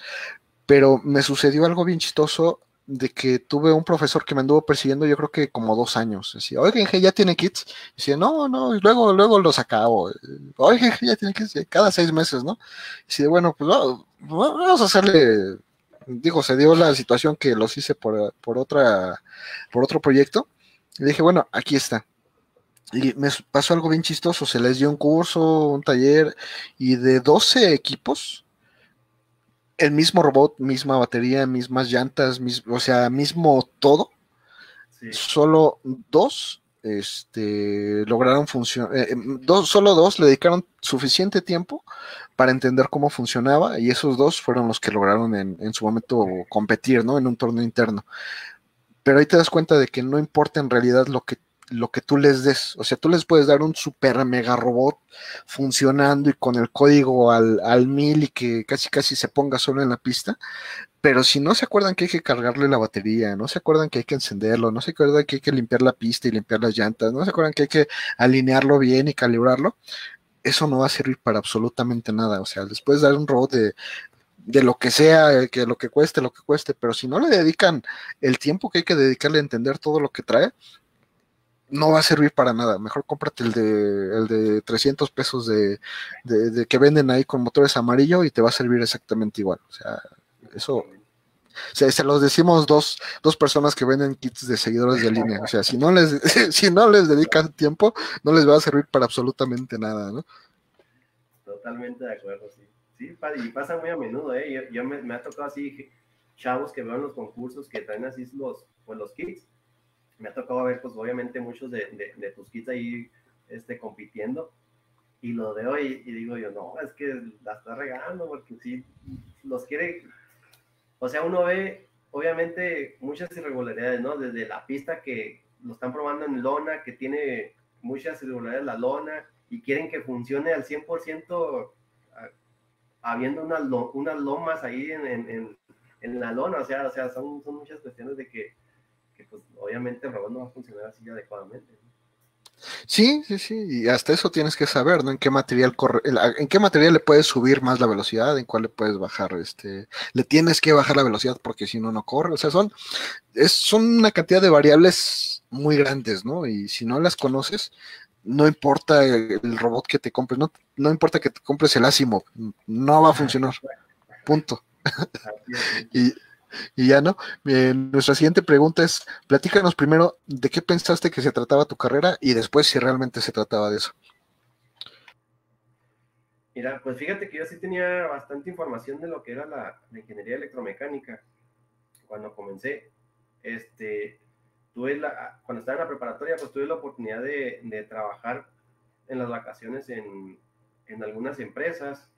pero me sucedió algo bien chistoso de que tuve un profesor que me anduvo persiguiendo yo creo que como dos años. Decía, oigan, ya tiene kits. Y decía, no, no, y luego, luego los acabo. Oigan, ya tiene kits, cada seis meses, ¿no? Y decía, bueno, pues vamos a hacerle digo, se dio la situación que los hice por, por, otra, por otro proyecto. Y dije, bueno, aquí está. Y me pasó algo bien chistoso, se les dio un curso, un taller, y de 12 equipos, el mismo robot, misma batería, mismas llantas, o sea, mismo todo, solo dos este, lograron funcionar, eh, em, dos, solo dos le dedicaron suficiente tiempo para entender cómo funcionaba y esos dos fueron los que lograron en, en, su momento competir, ¿no? En un torneo interno. Pero ahí te das cuenta de que no importa en realidad lo que lo que tú les des. O sea, tú les puedes dar un super mega robot funcionando y con el código al, al mil y que casi casi se ponga solo en la pista. Pero si no se acuerdan que hay que cargarle la batería, no se acuerdan que hay que encenderlo, no se acuerdan que hay que limpiar la pista y limpiar las llantas, no se acuerdan que hay que alinearlo bien y calibrarlo, eso no va a servir para absolutamente nada. O sea, les puedes dar un robot de, de lo que sea, que lo que cueste, lo que cueste, pero si no le dedican el tiempo que hay que dedicarle a entender todo lo que trae, no va a servir para nada. Mejor cómprate el de, el de 300 pesos de, de, que venden ahí con motores amarillo y te va a servir exactamente igual. O sea, eso se, los decimos dos, dos personas que venden kits de seguidores de línea. O sea, si no les, si no les dedican tiempo, no les va a servir para absolutamente nada, ¿no? Totalmente de acuerdo, sí. Sí, y pasa muy a menudo, ¿eh? Yo, me, ha tocado así chavos que veo en los concursos que traen así los, pues los kits me ha tocado ver, pues obviamente muchos de tus kits ahí este, compitiendo y lo veo y, y, digo yo, no, es que la está regando porque sí, los quiere, o sea, uno ve obviamente muchas irregularidades, ¿no? Desde la pista que lo están probando en lona, que tiene muchas irregularidades la lona y quieren que funcione al 100% habiendo unas, unas lomas ahí en, en, en, la lona, o sea, o sea son, son muchas cuestiones de que pues obviamente el robot no va a funcionar así adecuadamente. Sí, sí, sí, y hasta eso tienes que saber, ¿no? En qué material corre, en qué material le puedes subir más la velocidad, en cuál le puedes bajar, este, le tienes que bajar la velocidad porque si no, no corre, o sea, son, es, son una cantidad de variables muy grandes, ¿no? Y si no las conoces, no importa el, el robot que te compres, no, no importa que te compres el Asimov, no va a funcionar, punto. y, y ya no. Eh, nuestra siguiente pregunta es, platícanos primero de qué pensaste que se trataba tu carrera y después si realmente se trataba de eso. Mira, pues fíjate que yo sí tenía bastante información de lo que era la, ingeniería electromecánica cuando comencé. Este, tuve la, cuando estaba en la preparatoria, pues tuve la oportunidad de, trabajar en las vacaciones en, en algunas empresas,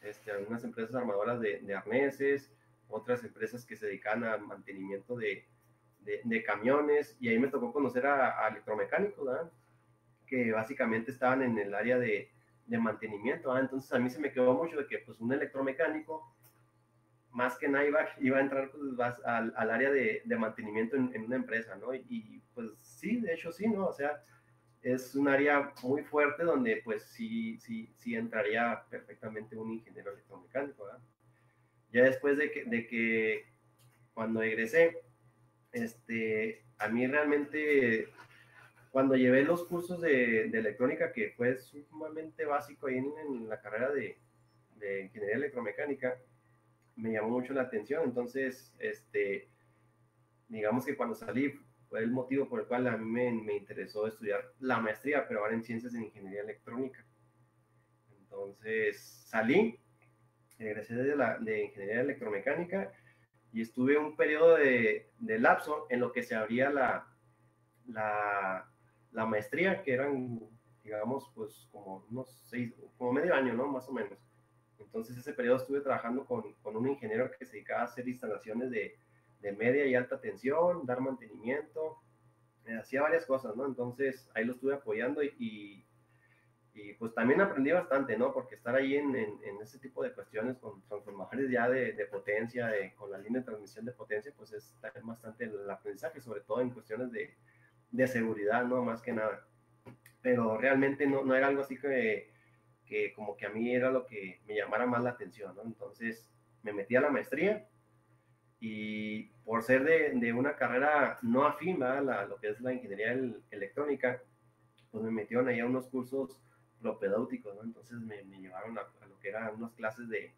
este, algunas empresas armadoras de arneses, otras empresas que se dedican al mantenimiento de, de, camiones y ahí me tocó conocer a, a electromecánicos, ¿verdad? que básicamente estaban en el área de, de mantenimiento. ¿verdad? Entonces a mí se me quedó mucho de que pues un electromecánico más que nada iba, iba a entrar pues, al, al, área de, de mantenimiento en, en, una empresa, ¿no? Y, y, pues sí, de hecho sí, ¿no? O sea, es un área muy fuerte donde pues sí, sí, sí entraría perfectamente un ingeniero electromecánico, ¿verdad? Ya después de que, de que cuando egresé, este, a mí realmente, cuando llevé los cursos de, de electrónica, que fue sumamente básico ahí en, en la carrera de, de, ingeniería electromecánica, me llamó mucho la atención. Entonces, este, digamos que cuando salí fue el motivo por el cual a mí me, me interesó estudiar la maestría, pero ahora en ciencias en ingeniería electrónica. Entonces salí, egresé de, la, de ingeniería electromecánica y estuve un periodo de, de lapso en lo que se abría la, la, la, maestría, que eran, digamos, pues como unos seis, como medio año, ¿no? Más o menos. Entonces ese periodo estuve trabajando con, con un ingeniero que se dedicaba a hacer instalaciones de, de media y alta tensión, dar mantenimiento, eh, hacía varias cosas, ¿no? Entonces ahí lo estuve apoyando y, pues también aprendí bastante, ¿no? Porque estar ahí en, en, ese tipo de cuestiones con transformadores ya de, de potencia, de, con la línea de transmisión de potencia, pues es bastante el aprendizaje, sobre todo en cuestiones de, de seguridad, ¿no? Más que nada. Pero realmente no, no era algo así que, que como que a mí era lo que me llamara más la atención, ¿no? Entonces me metí a la maestría y por ser de, de una carrera no afín a lo que es la ingeniería electrónica, pues me metieron ahí a unos cursos ¿no? Entonces me, llevaron a, lo que eran unas clases de,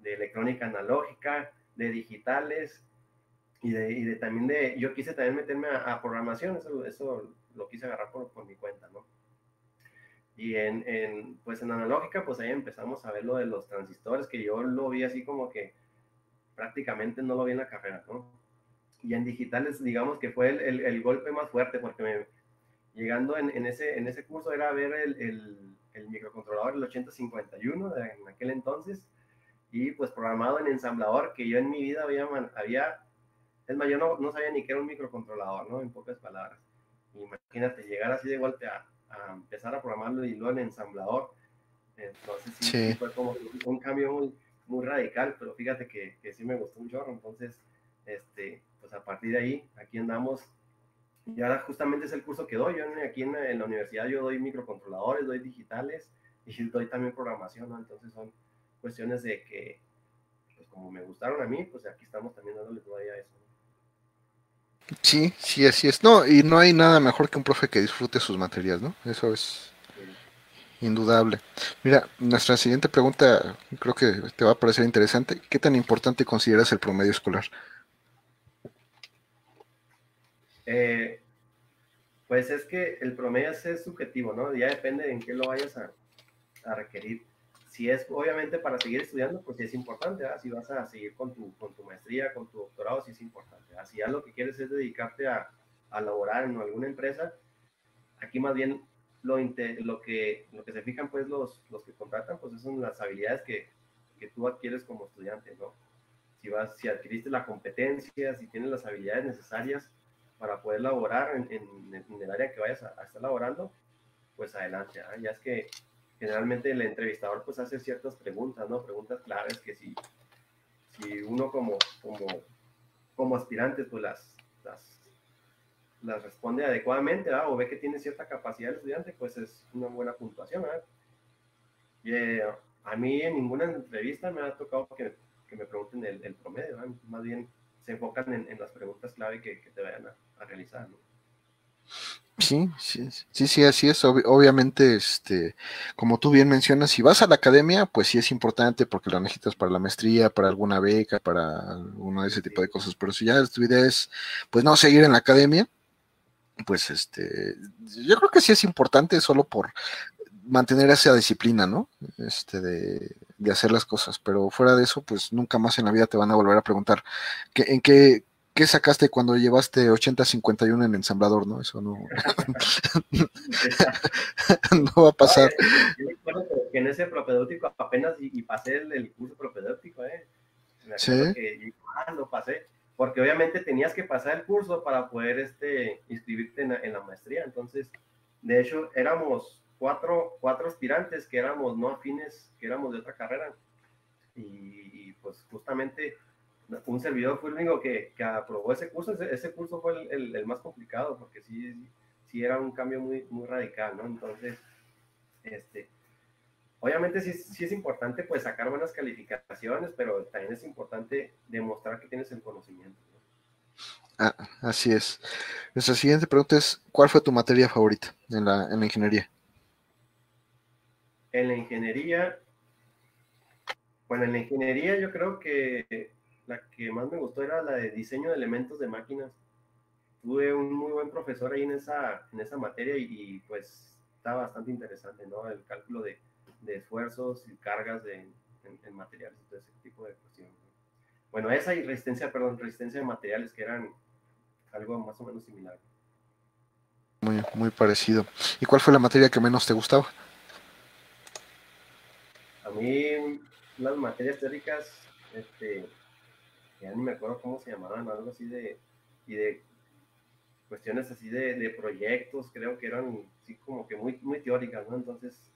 de electrónica analógica, de digitales y de, también de, yo quise también meterme a, programación, eso, lo quise agarrar por, mi cuenta, ¿no? Y en, en, pues en analógica, pues ahí empezamos a ver lo de los transistores, que yo lo vi así como que prácticamente no lo vi en la carrera, ¿no? Y en digitales, digamos que fue el, golpe más fuerte, porque llegando en, ese, en ese curso era ver el microcontrolador, el 8051 de, en aquel entonces, y pues programado en ensamblador, que yo en mi vida había, había es más, yo no, no sabía ni qué era un microcontrolador, ¿no? En pocas palabras. Imagínate, llegar así de golpe a, a empezar a programarlo y luego en ensamblador. Entonces sí, fue como un cambio muy, muy radical, pero fíjate que, que, sí me gustó un chorro. Entonces, este, pues a partir de ahí, aquí andamos. Y ahora justamente es el curso que doy. Yo aquí en, en la universidad yo doy microcontroladores, doy digitales y doy también programación, ¿no? Entonces son cuestiones de que, pues como me gustaron a mí, pues aquí estamos también dándole todavía eso. Sí, sí, así es. No, y no hay nada mejor que un profe que disfrute sus materias, ¿no? Eso es indudable. Mira, nuestra siguiente pregunta creo que te va a parecer interesante. ¿Qué tan importante consideras el promedio escolar? Eh, pues es que el promedio es subjetivo, ¿no? Ya depende en qué lo vayas a, requerir. Si es obviamente para seguir estudiando, pues sí es importante, Si vas a seguir con tu, con tu maestría, con tu doctorado, sí es importante. Si ya lo que quieres es dedicarte a, a laborar en alguna empresa, aquí más bien lo, lo, que, lo que se fijan pues los, los que contratan, pues son las habilidades que, que tú adquieres como estudiante, ¿no? Si, vas, si adquiriste la competencia, si tienes las habilidades necesarias para poder laborar en, el área que vayas a, estar laborando, pues adelante. ¿ah? Ya es que generalmente el entrevistador pues hace ciertas preguntas, ¿no? Preguntas claras que si, si uno como, como, aspirante pues las, las responde adecuadamente o ve que tiene cierta capacidad el estudiante, pues es una buena puntuación. Y, eh, a mí en ninguna entrevista me ha tocado que, me pregunten el, promedio, más bien se enfocan en, en, las preguntas clave que, que te vayan a, a realizar. Sí, sí, sí, sí, así es. obviamente, este, como tú bien mencionas, si vas a la academia, pues sí es importante porque lo necesitas para la maestría, para alguna beca, para alguno de ese tipo de cosas. Pero si ya tu idea es, pues no seguir en la academia, pues este, yo creo que sí es importante solo por mantener esa disciplina, ¿no? Este, de, de, hacer las cosas, pero fuera de eso, pues nunca más en la vida te van a volver a preguntar ¿qué, en qué, qué sacaste cuando llevaste 80-51 en ensamblador, ¿no? Eso no, no va a pasar. Yo recuerdo que en ese propedéutico apenas y, pasé el, curso propedéutico, ¿eh? sí. Que, ah, lo pasé porque obviamente tenías que pasar el curso para poder este, inscribirte en, la maestría. Entonces, de hecho, éramos cuatro, cuatro aspirantes que éramos no afines, que éramos de otra carrera. Y, pues justamente un servidor fue el único que, que aprobó ese curso. Ese, curso fue el, el, más complicado porque sí, sí era un cambio muy, muy radical, ¿no? Entonces, este, obviamente sí, sí, es importante pues sacar buenas calificaciones, pero también es importante demostrar que tienes el conocimiento. Ah, así es. Nuestra siguiente pregunta es, ¿cuál fue tu materia favorita en la, en la ingeniería? En la ingeniería, bueno, en la ingeniería yo creo que la que más me gustó era la de diseño de elementos de máquinas. tuve un muy buen profesor ahí en esa, en esa materia y, pues está bastante interesante, ¿no? El cálculo de, de esfuerzos y cargas de, en, materiales, de ese tipo de cuestiones. Bueno, esa y resistencia, perdón, resistencia de materiales que eran algo más o menos similar. Muy, muy parecido. ¿Y cuál fue la materia que menos te gustaba? A mí las materias teóricas, este, ya ni me acuerdo cómo se llamaban, algo así de, y de cuestiones así de, de proyectos, creo que eran así como que muy, muy teóricas, ¿no? Entonces,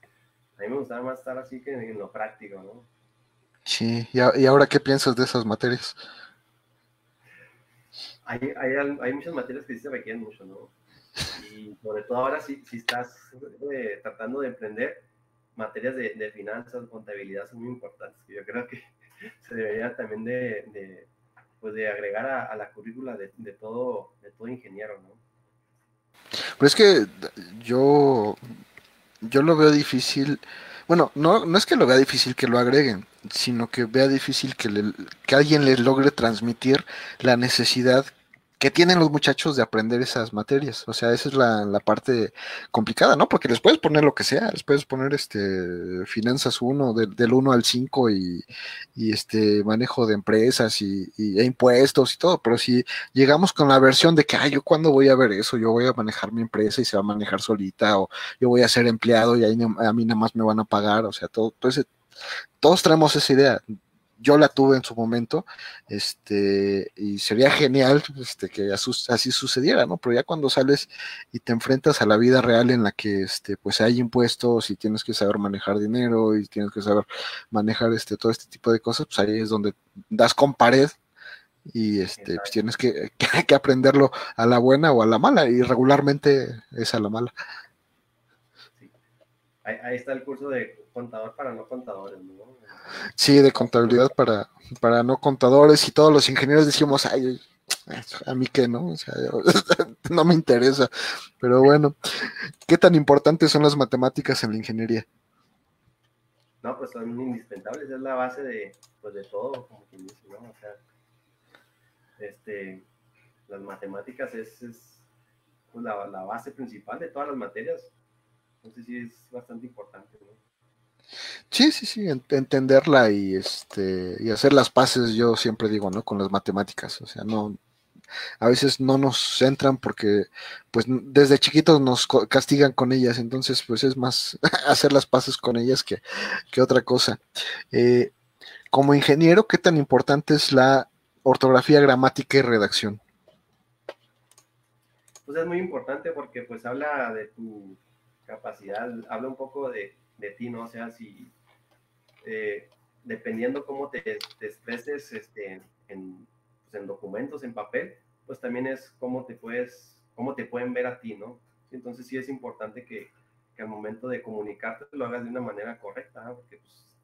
a mí me gustaba más estar así que en lo práctico, ¿no? Sí, ¿y, ahora qué piensas de esas materias? Hay, hay, hay muchas materias que sí se requieren mucho, ¿no? Y sobre todo ahora si, si estás eh, tratando de emprender, materias de, de, finanzas, contabilidad son muy importantes, que yo creo que se debería también de, de pues de agregar a, la currícula de, de, todo, de todo ingeniero, ¿no? Pero es que yo, yo lo veo difícil, bueno, no, no es que lo vea difícil que lo agreguen, sino que vea difícil que, le, que alguien les logre transmitir la necesidad que tienen los muchachos de aprender esas materias. O sea, esa es la, parte complicada, ¿no? Porque les puedes poner lo que sea, les puedes poner este finanzas 1, del 1 al 5 y, este manejo de empresas y, e impuestos y todo, pero si llegamos con la versión de que, ay, yo cuándo voy a ver eso, yo voy a manejar mi empresa y se va a manejar solita, o yo voy a ser empleado y ahí a mí nada más me van a pagar, o sea, todo, todos traemos esa idea yo la tuve en su momento, este, y sería genial este, que así sucediera, ¿no? Pero ya cuando sales y te enfrentas a la vida real en la que este, pues hay impuestos y tienes que saber manejar dinero y tienes que saber manejar este, todo este tipo de cosas, pues ahí es donde das con pared y este, pues tienes que, que, aprenderlo a la buena o a la mala, y regularmente es a la mala. Ahí, ahí está el curso de contador para no contadores, ¿no? Sí, de contabilidad para, para no contadores y todos los ingenieros decimos, ay, a mí que no, o sea, no me interesa. Pero bueno, ¿qué tan importantes son las matemáticas en la ingeniería? No, pues son indispensables, es la base de, pues de todo, como quien dice, ¿no? O sea, este, las matemáticas es, es pues, la, la, base principal de todas las materias. Entonces sí es bastante importante, ¿no? Sí, sí, sí, entenderla y este y hacer las paces, yo siempre digo, ¿no? Con las matemáticas, o sea, no a veces no nos entran porque pues desde chiquitos nos castigan con ellas, entonces pues es más hacer las paces con ellas que, que otra cosa. Eh, como ingeniero, ¿qué tan importante es la ortografía, gramática y redacción? Pues es muy importante porque pues habla de tu capacidad, habla un poco de, de ti, ¿no? O sea, si eh, dependiendo cómo te, te expreses este, en, pues, en, documentos, en papel, pues también es cómo te puedes, cómo te pueden ver a ti, ¿no? Entonces sí es importante que, que al momento de comunicarte lo hagas de una manera correcta, ¿no? porque pues,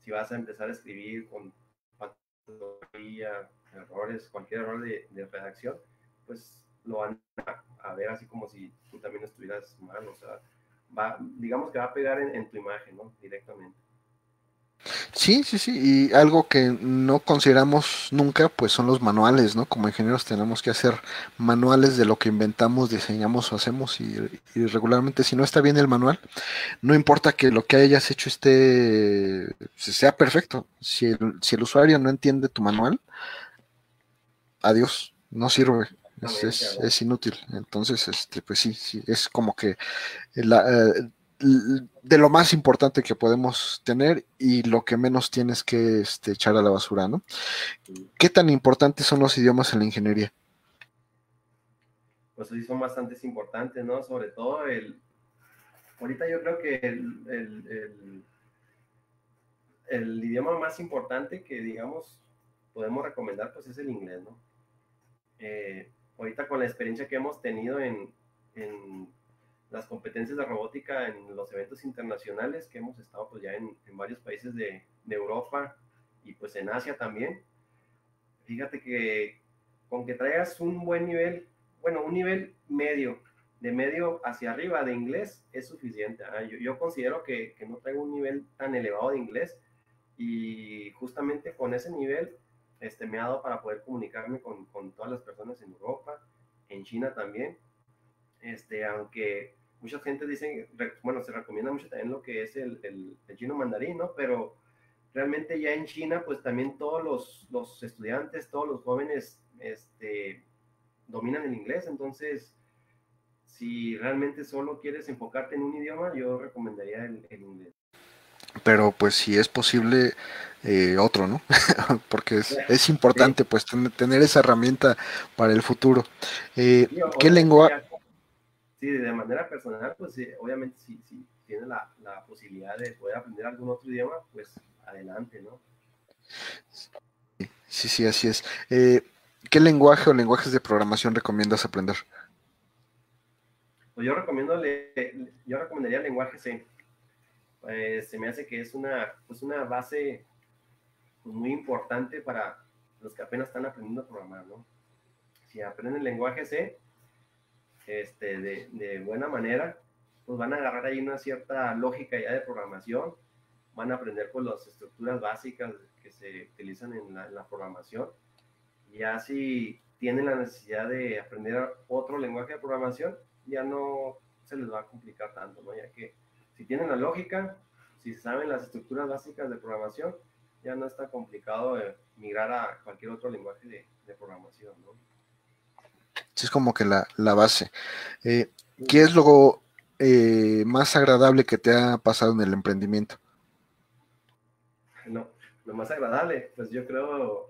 si vas a empezar a escribir con errores, cualquier error de, de redacción, pues lo van a, a, ver así como si tú también estuvieras mal, o sea, va, digamos que va a pegar en, tu imagen, ¿no? Directamente. Sí, sí, sí, y algo que no consideramos nunca, pues son los manuales, ¿no? Como ingenieros tenemos que hacer manuales de lo que inventamos, diseñamos o hacemos y, regularmente si no está bien el manual, no importa que lo que hayas hecho esté, sea perfecto, si el, si el usuario no entiende tu manual, adiós, no sirve es, es, inútil. Entonces, este, pues sí, sí, es como que la, eh, de lo más importante que podemos tener y lo que menos tienes que este, echar a la basura, ¿no? ¿Qué tan importantes son los idiomas en la ingeniería? Pues sí, son bastante importantes, ¿no? Sobre todo el... Ahorita yo creo que el, el, el, el idioma más importante que, digamos, podemos recomendar, pues es el inglés, ¿no? Eh, ahorita con la experiencia que hemos tenido en, en, las competencias de robótica en los eventos internacionales, que hemos estado pues ya en, en varios países de, de, Europa y pues en Asia también, fíjate que con que traigas un buen nivel, bueno, un nivel medio, de medio hacia arriba de inglés es suficiente. ¿ah? Yo, yo, considero que, que no traigo un nivel tan elevado de inglés y justamente con ese nivel este, me ha dado para poder comunicarme con, con todas las personas en Europa, en China también. Este, aunque mucha gente dice, bueno, se recomienda mucho también lo que es el, el, chino mandarín, ¿no? Pero realmente ya en China, pues también todos los, los estudiantes, todos los jóvenes, este, dominan el inglés, entonces si realmente solo quieres enfocarte en un idioma, yo recomendaría el, inglés. Pero pues si es posible eh, otro, ¿no? Porque es, importante pues tener esa herramienta para el futuro. Eh, ¿Qué lengua? Sí, de manera personal, pues obviamente si, si tienes la, la, posibilidad de poder aprender algún otro idioma, pues adelante, ¿no? Sí, sí, así es. Eh, ¿Qué lenguaje o lenguajes de programación recomiendas aprender? Pues yo recomiendo, yo recomendaría el lenguaje C. Pues se me hace que es una, pues una base muy importante para los que apenas están aprendiendo a programar, ¿no? Si aprenden el lenguaje C este, de, de buena manera, pues van a agarrar ahí una cierta lógica ya de programación, van a aprender pues las estructuras básicas que se utilizan en la, en la programación ya si tienen la necesidad de aprender otro lenguaje de programación, ya no se les va a complicar tanto, ¿no? Ya que si tienen la lógica, si saben las estructuras básicas de programación, ya no está complicado migrar a cualquier otro lenguaje de, programación, ¿no? Sí, es como que la, base. Eh, ¿Qué es lo eh, más agradable que te ha pasado en el emprendimiento? No, lo más agradable, pues yo creo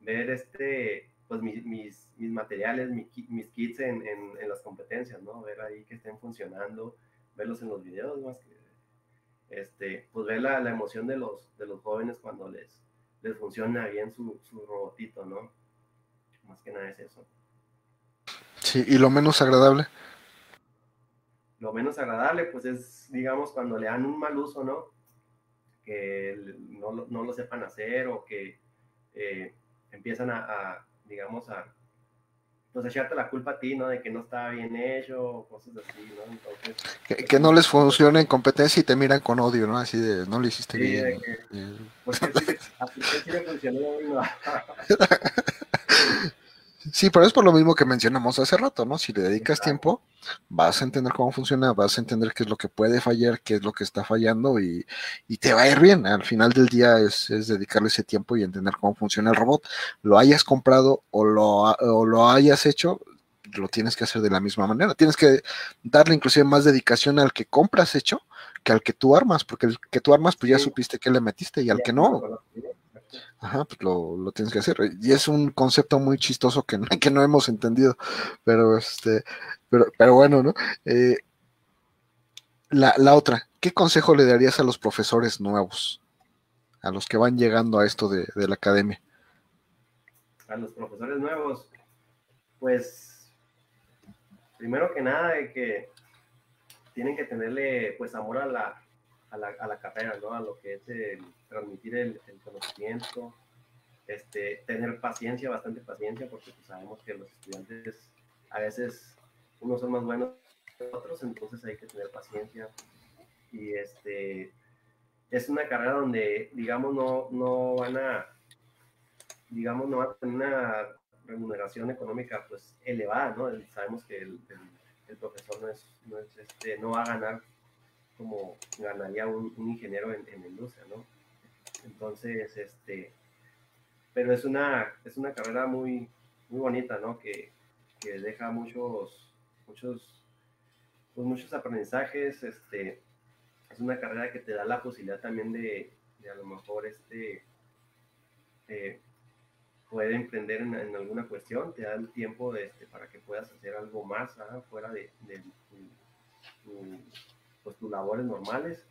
ver este, pues mis, mis, mis materiales, mis kits en, en, en, las competencias, ¿no? Ver ahí que estén funcionando, verlos en los videos más que, este, pues ver la, la emoción de los, de los jóvenes cuando les, les funciona bien su, su robotito, ¿no? Más que nada es eso. Sí, y lo menos agradable. Lo menos agradable, pues es, digamos, cuando le dan un mal uso, ¿no? Que no, no lo sepan hacer o que eh, empiezan a, digamos, a pues echarte la culpa a ti, ¿no? De que no estaba bien hecho, o cosas así, ¿no? Entonces, que, pues, no les funciona en competencia y te miran con odio, ¿no? Así de, no lo hiciste bien. porque así, sí le funcionó, ¿no? Sí, pero es por lo mismo que mencionamos hace rato, ¿no? Si le dedicas tiempo, vas a entender cómo funciona, vas a entender qué es lo que puede fallar, qué es lo que está fallando y, te va a ir bien. Al final del día es, dedicarle ese tiempo y entender cómo funciona el robot. Lo hayas comprado o lo, lo hayas hecho, lo tienes que hacer de la misma manera. Tienes que darle inclusive más dedicación al que compras hecho que al que tú armas, porque el que tú armas, pues ya supiste qué le metiste y al que no Ajá, pues lo, tienes que hacer. Y es un concepto muy chistoso que, que no hemos entendido. Pero este, pero, pero bueno, ¿no? Eh, la, la otra, ¿qué consejo le darías a los profesores nuevos? A los que van llegando a esto de, de la academia. A los profesores nuevos, pues primero que nada de que tienen que tenerle pues amor a la, a la, a la carrera, ¿no? A lo que es el transmitir el, conocimiento, este, tener paciencia, bastante paciencia, porque pues, sabemos que los estudiantes a veces unos son más buenos que otros, entonces hay que tener paciencia. Y este, es una carrera donde, digamos, no, no van a, digamos, no van a tener una remuneración económica pues elevada, ¿no? Sabemos que el, el, profesor no, es, no, es este, no va a ganar como ganaría un, ingeniero en, en, la industria, ¿no? Entonces, este, pero es una, es una carrera muy, muy bonita, ¿no? Que, que deja muchos, muchos, pues muchos aprendizajes, este, es una carrera que te da la posibilidad también de, de a lo mejor, este, eh, poder emprender en, alguna cuestión, te da el tiempo de, este, para que puedas hacer algo más fuera de, de pues, tus labores normales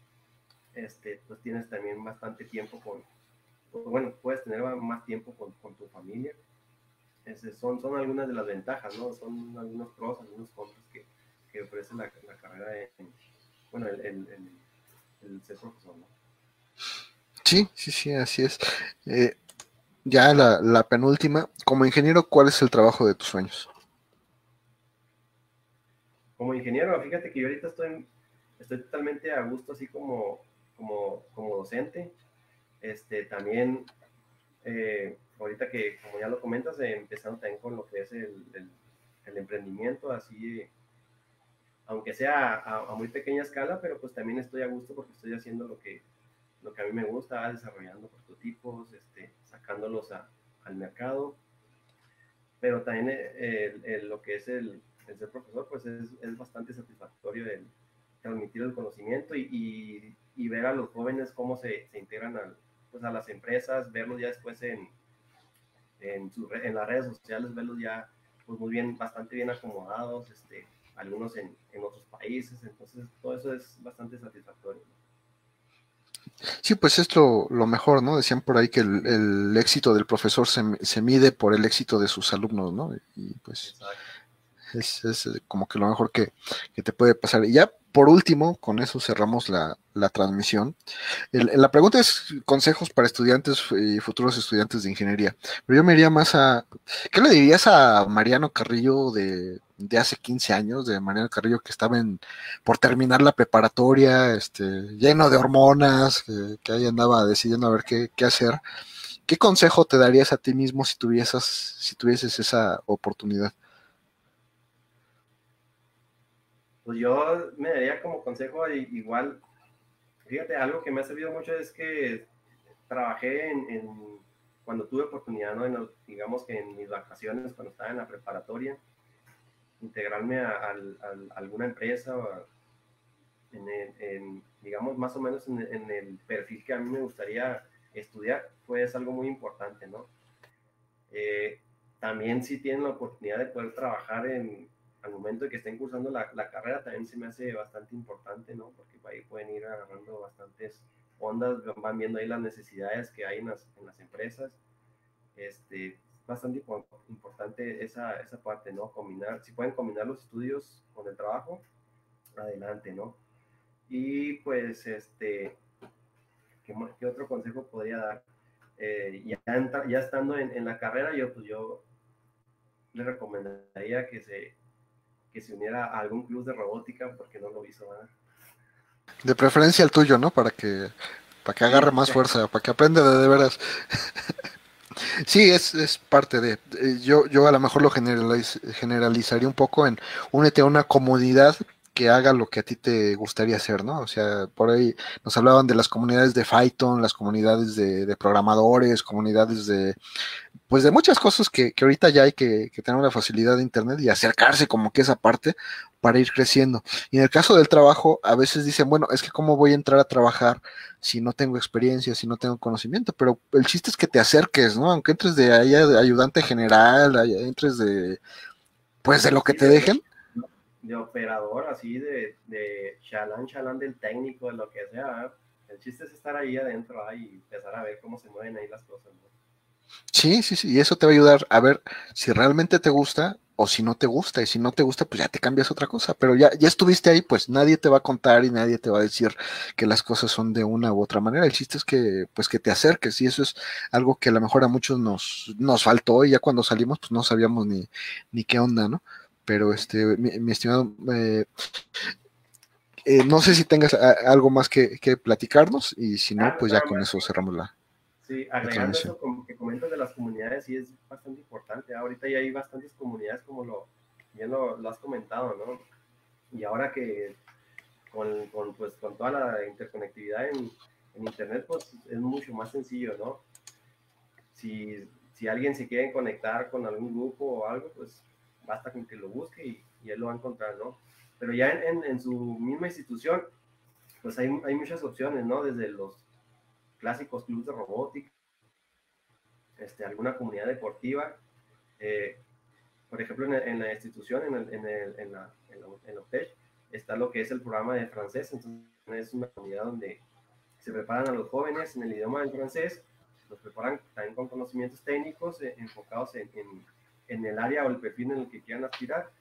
este, pues tienes también bastante tiempo con, pues, bueno, puedes tener más tiempo con, con tu familia. Ese son, son algunas de las ventajas, ¿no? Son algunos pros, algunos contras que, que ofrece la, la, carrera, en, bueno, el, el, el, ser profesor, ¿no? Sí, sí, sí, así es. Eh, ya la, la penúltima, como ingeniero, ¿cuál es el trabajo de tus sueños? Como ingeniero, fíjate que yo ahorita estoy, estoy totalmente a gusto, así como como, como docente. Este, también, eh, ahorita que, como ya lo comentas, eh, empezando también con lo que es el, el emprendimiento, así, aunque sea a, muy pequeña escala, pero pues también estoy a gusto porque estoy haciendo lo que, lo que a mí me gusta, desarrollando prototipos, este, sacándolos al mercado. Pero también eh, lo que es el, ser profesor, pues es, es bastante satisfactorio el transmitir el conocimiento y, y, ver a los jóvenes cómo se, se integran al, pues a las empresas, verlos ya después en, en, en las redes sociales, verlos ya pues muy bien, bastante bien acomodados, este, algunos en, en otros países, entonces todo eso es bastante satisfactorio. Sí, pues es lo, mejor, ¿no? Decían por ahí que el, el éxito del profesor se, se, mide por el éxito de sus alumnos, ¿no? Y pues es, es, como que lo mejor que, que, te puede pasar. Y ya por último, con eso cerramos la, transmisión. la pregunta es consejos para estudiantes y futuros estudiantes de ingeniería. Pero yo me iría más a, ¿qué le dirías a Mariano Carrillo de, hace 15 años, de Mariano Carrillo que estaba en, por terminar la preparatoria, este, lleno de hormonas, que, ahí andaba decidiendo a ver qué, qué, hacer? ¿Qué consejo te darías a ti mismo si tuvieses, si tuvieses esa oportunidad? Pues yo me daría como consejo igual, fíjate, algo que me ha servido mucho es que trabajé en, cuando tuve oportunidad, ¿no? digamos que en mis vacaciones, cuando estaba en la preparatoria, integrarme a, alguna empresa, en, digamos, más o menos en, en, el perfil que a mí me gustaría estudiar, pues algo muy importante, ¿no? Eh, también si tienen la oportunidad de poder trabajar en, al momento de que estén cursando la, la, carrera también se me hace bastante importante, ¿no? Porque ahí pueden ir agarrando bastantes ondas, van viendo ahí las necesidades que hay en las, en las empresas. Este, bastante importante esa, esa parte, ¿no? Combinar, si pueden combinar los estudios con el trabajo, adelante, ¿no? Y pues, este, ¿qué, qué otro consejo podría dar? Eh, ya, ya estando en, en, la carrera, yo pues yo le recomendaría que se, que se uniera a algún club de robótica porque no lo hizo nada. De preferencia el tuyo, ¿no? Para que, para que agarre más fuerza, para que aprenda de, de veras. Sí, es, es parte de. Eh, yo, yo a lo mejor lo generalizaría un poco en únete a una comunidad que haga lo que a ti te gustaría hacer, ¿no? O sea, por ahí nos hablaban de las comunidades de Python, las comunidades de programadores, comunidades de, pues de muchas cosas que, que ahorita ya hay que, que, tener una facilidad de internet y acercarse como que esa parte para ir creciendo. Y en el caso del trabajo, a veces dicen, bueno, es que cómo voy a entrar a trabajar si no tengo experiencia, si no tengo conocimiento, pero el chiste es que te acerques, ¿no? Aunque entres de ahí de ayudante general, entres de, pues de lo que te dejen. De operador, así de, de chalán, chalán del técnico, de lo que sea. El chiste es estar ahí adentro ahí y empezar a ver cómo se mueven ahí las cosas, ¿no? Sí, sí, sí, y eso te va a ayudar a ver si realmente te gusta o si no te gusta, y si no te gusta, pues ya te cambias otra cosa, pero ya, ya estuviste ahí, pues nadie te va a contar y nadie te va a decir que las cosas son de una u otra manera, el chiste es que, pues que te acerques, y eso es algo que a lo mejor a muchos nos, nos faltó, y ya cuando salimos, pues no sabíamos ni, ni qué onda, ¿no? Pero este, mi, estimado, eh, eh, no sé si tengas algo más que, que platicarnos, y si no, pues ya con eso cerramos la, Sí, agregando eso como que comentas de las comunidades, sí es bastante importante. Ahorita ya hay bastantes comunidades, como lo bien lo, has comentado, ¿no? Y ahora que con, con, pues, con toda la interconectividad en, en, Internet, pues es mucho más sencillo, ¿no? Si, si alguien se quiere conectar con algún grupo o algo, pues basta con que lo busque y, y él lo va a encontrar, ¿no? Pero ya en, en, su misma institución, pues hay, hay muchas opciones, ¿no? Desde los clásicos clubes de robótica, este, alguna comunidad deportiva. Eh, por ejemplo, en, la institución, en, el, en, el, en, la, en, la, está lo que es el programa de francés. Entonces, es una comunidad donde se preparan a los jóvenes en el idioma del francés, los preparan también con conocimientos técnicos eh, enfocados en, en, el área o el perfil en el que quieran aspirar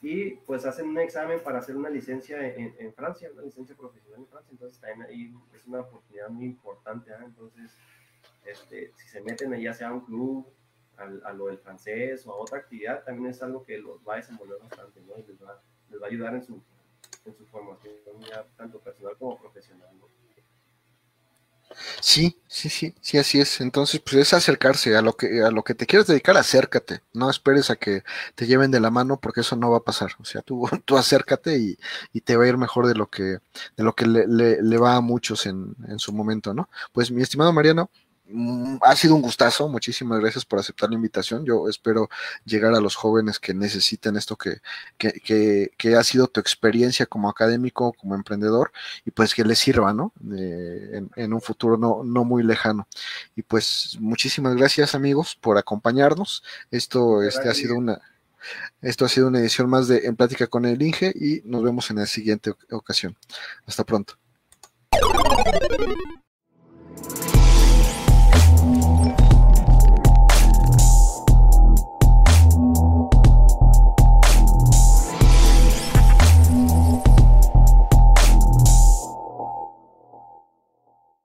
y pues hacen un examen para hacer una licencia en, en, Francia, una licencia profesional en Francia, entonces también ahí es una oportunidad muy importante, ¿ah? entonces este, si se meten ya sea a un club, a, lo del francés o a otra actividad, también es algo que los va a desenvolver bastante, ¿no? les, va, les va a ayudar en su, en su formación, ya tanto personal como profesional. ¿no? Sí, sí, sí, sí, así es. Entonces, pues es acercarse a lo que a lo que te quieres dedicar, acércate. No esperes a que te lleven de la mano porque eso no va a pasar. O sea, tú, tú acércate y, y te va a ir mejor de lo que de lo que le, le, le va a muchos en, en su momento, ¿no? Pues mi estimado Mariano, ha sido un gustazo, muchísimas gracias por aceptar la invitación. Yo espero llegar a los jóvenes que necesiten esto que, que, que, ha sido tu experiencia como académico, como emprendedor, y pues que les sirva, ¿no? en, en, un futuro no, no muy lejano. Y pues muchísimas gracias amigos por acompañarnos. Esto este, ha sido una... Esto ha sido una edición más de En Plática con el Inge y nos vemos en la siguiente ocasión. Hasta pronto.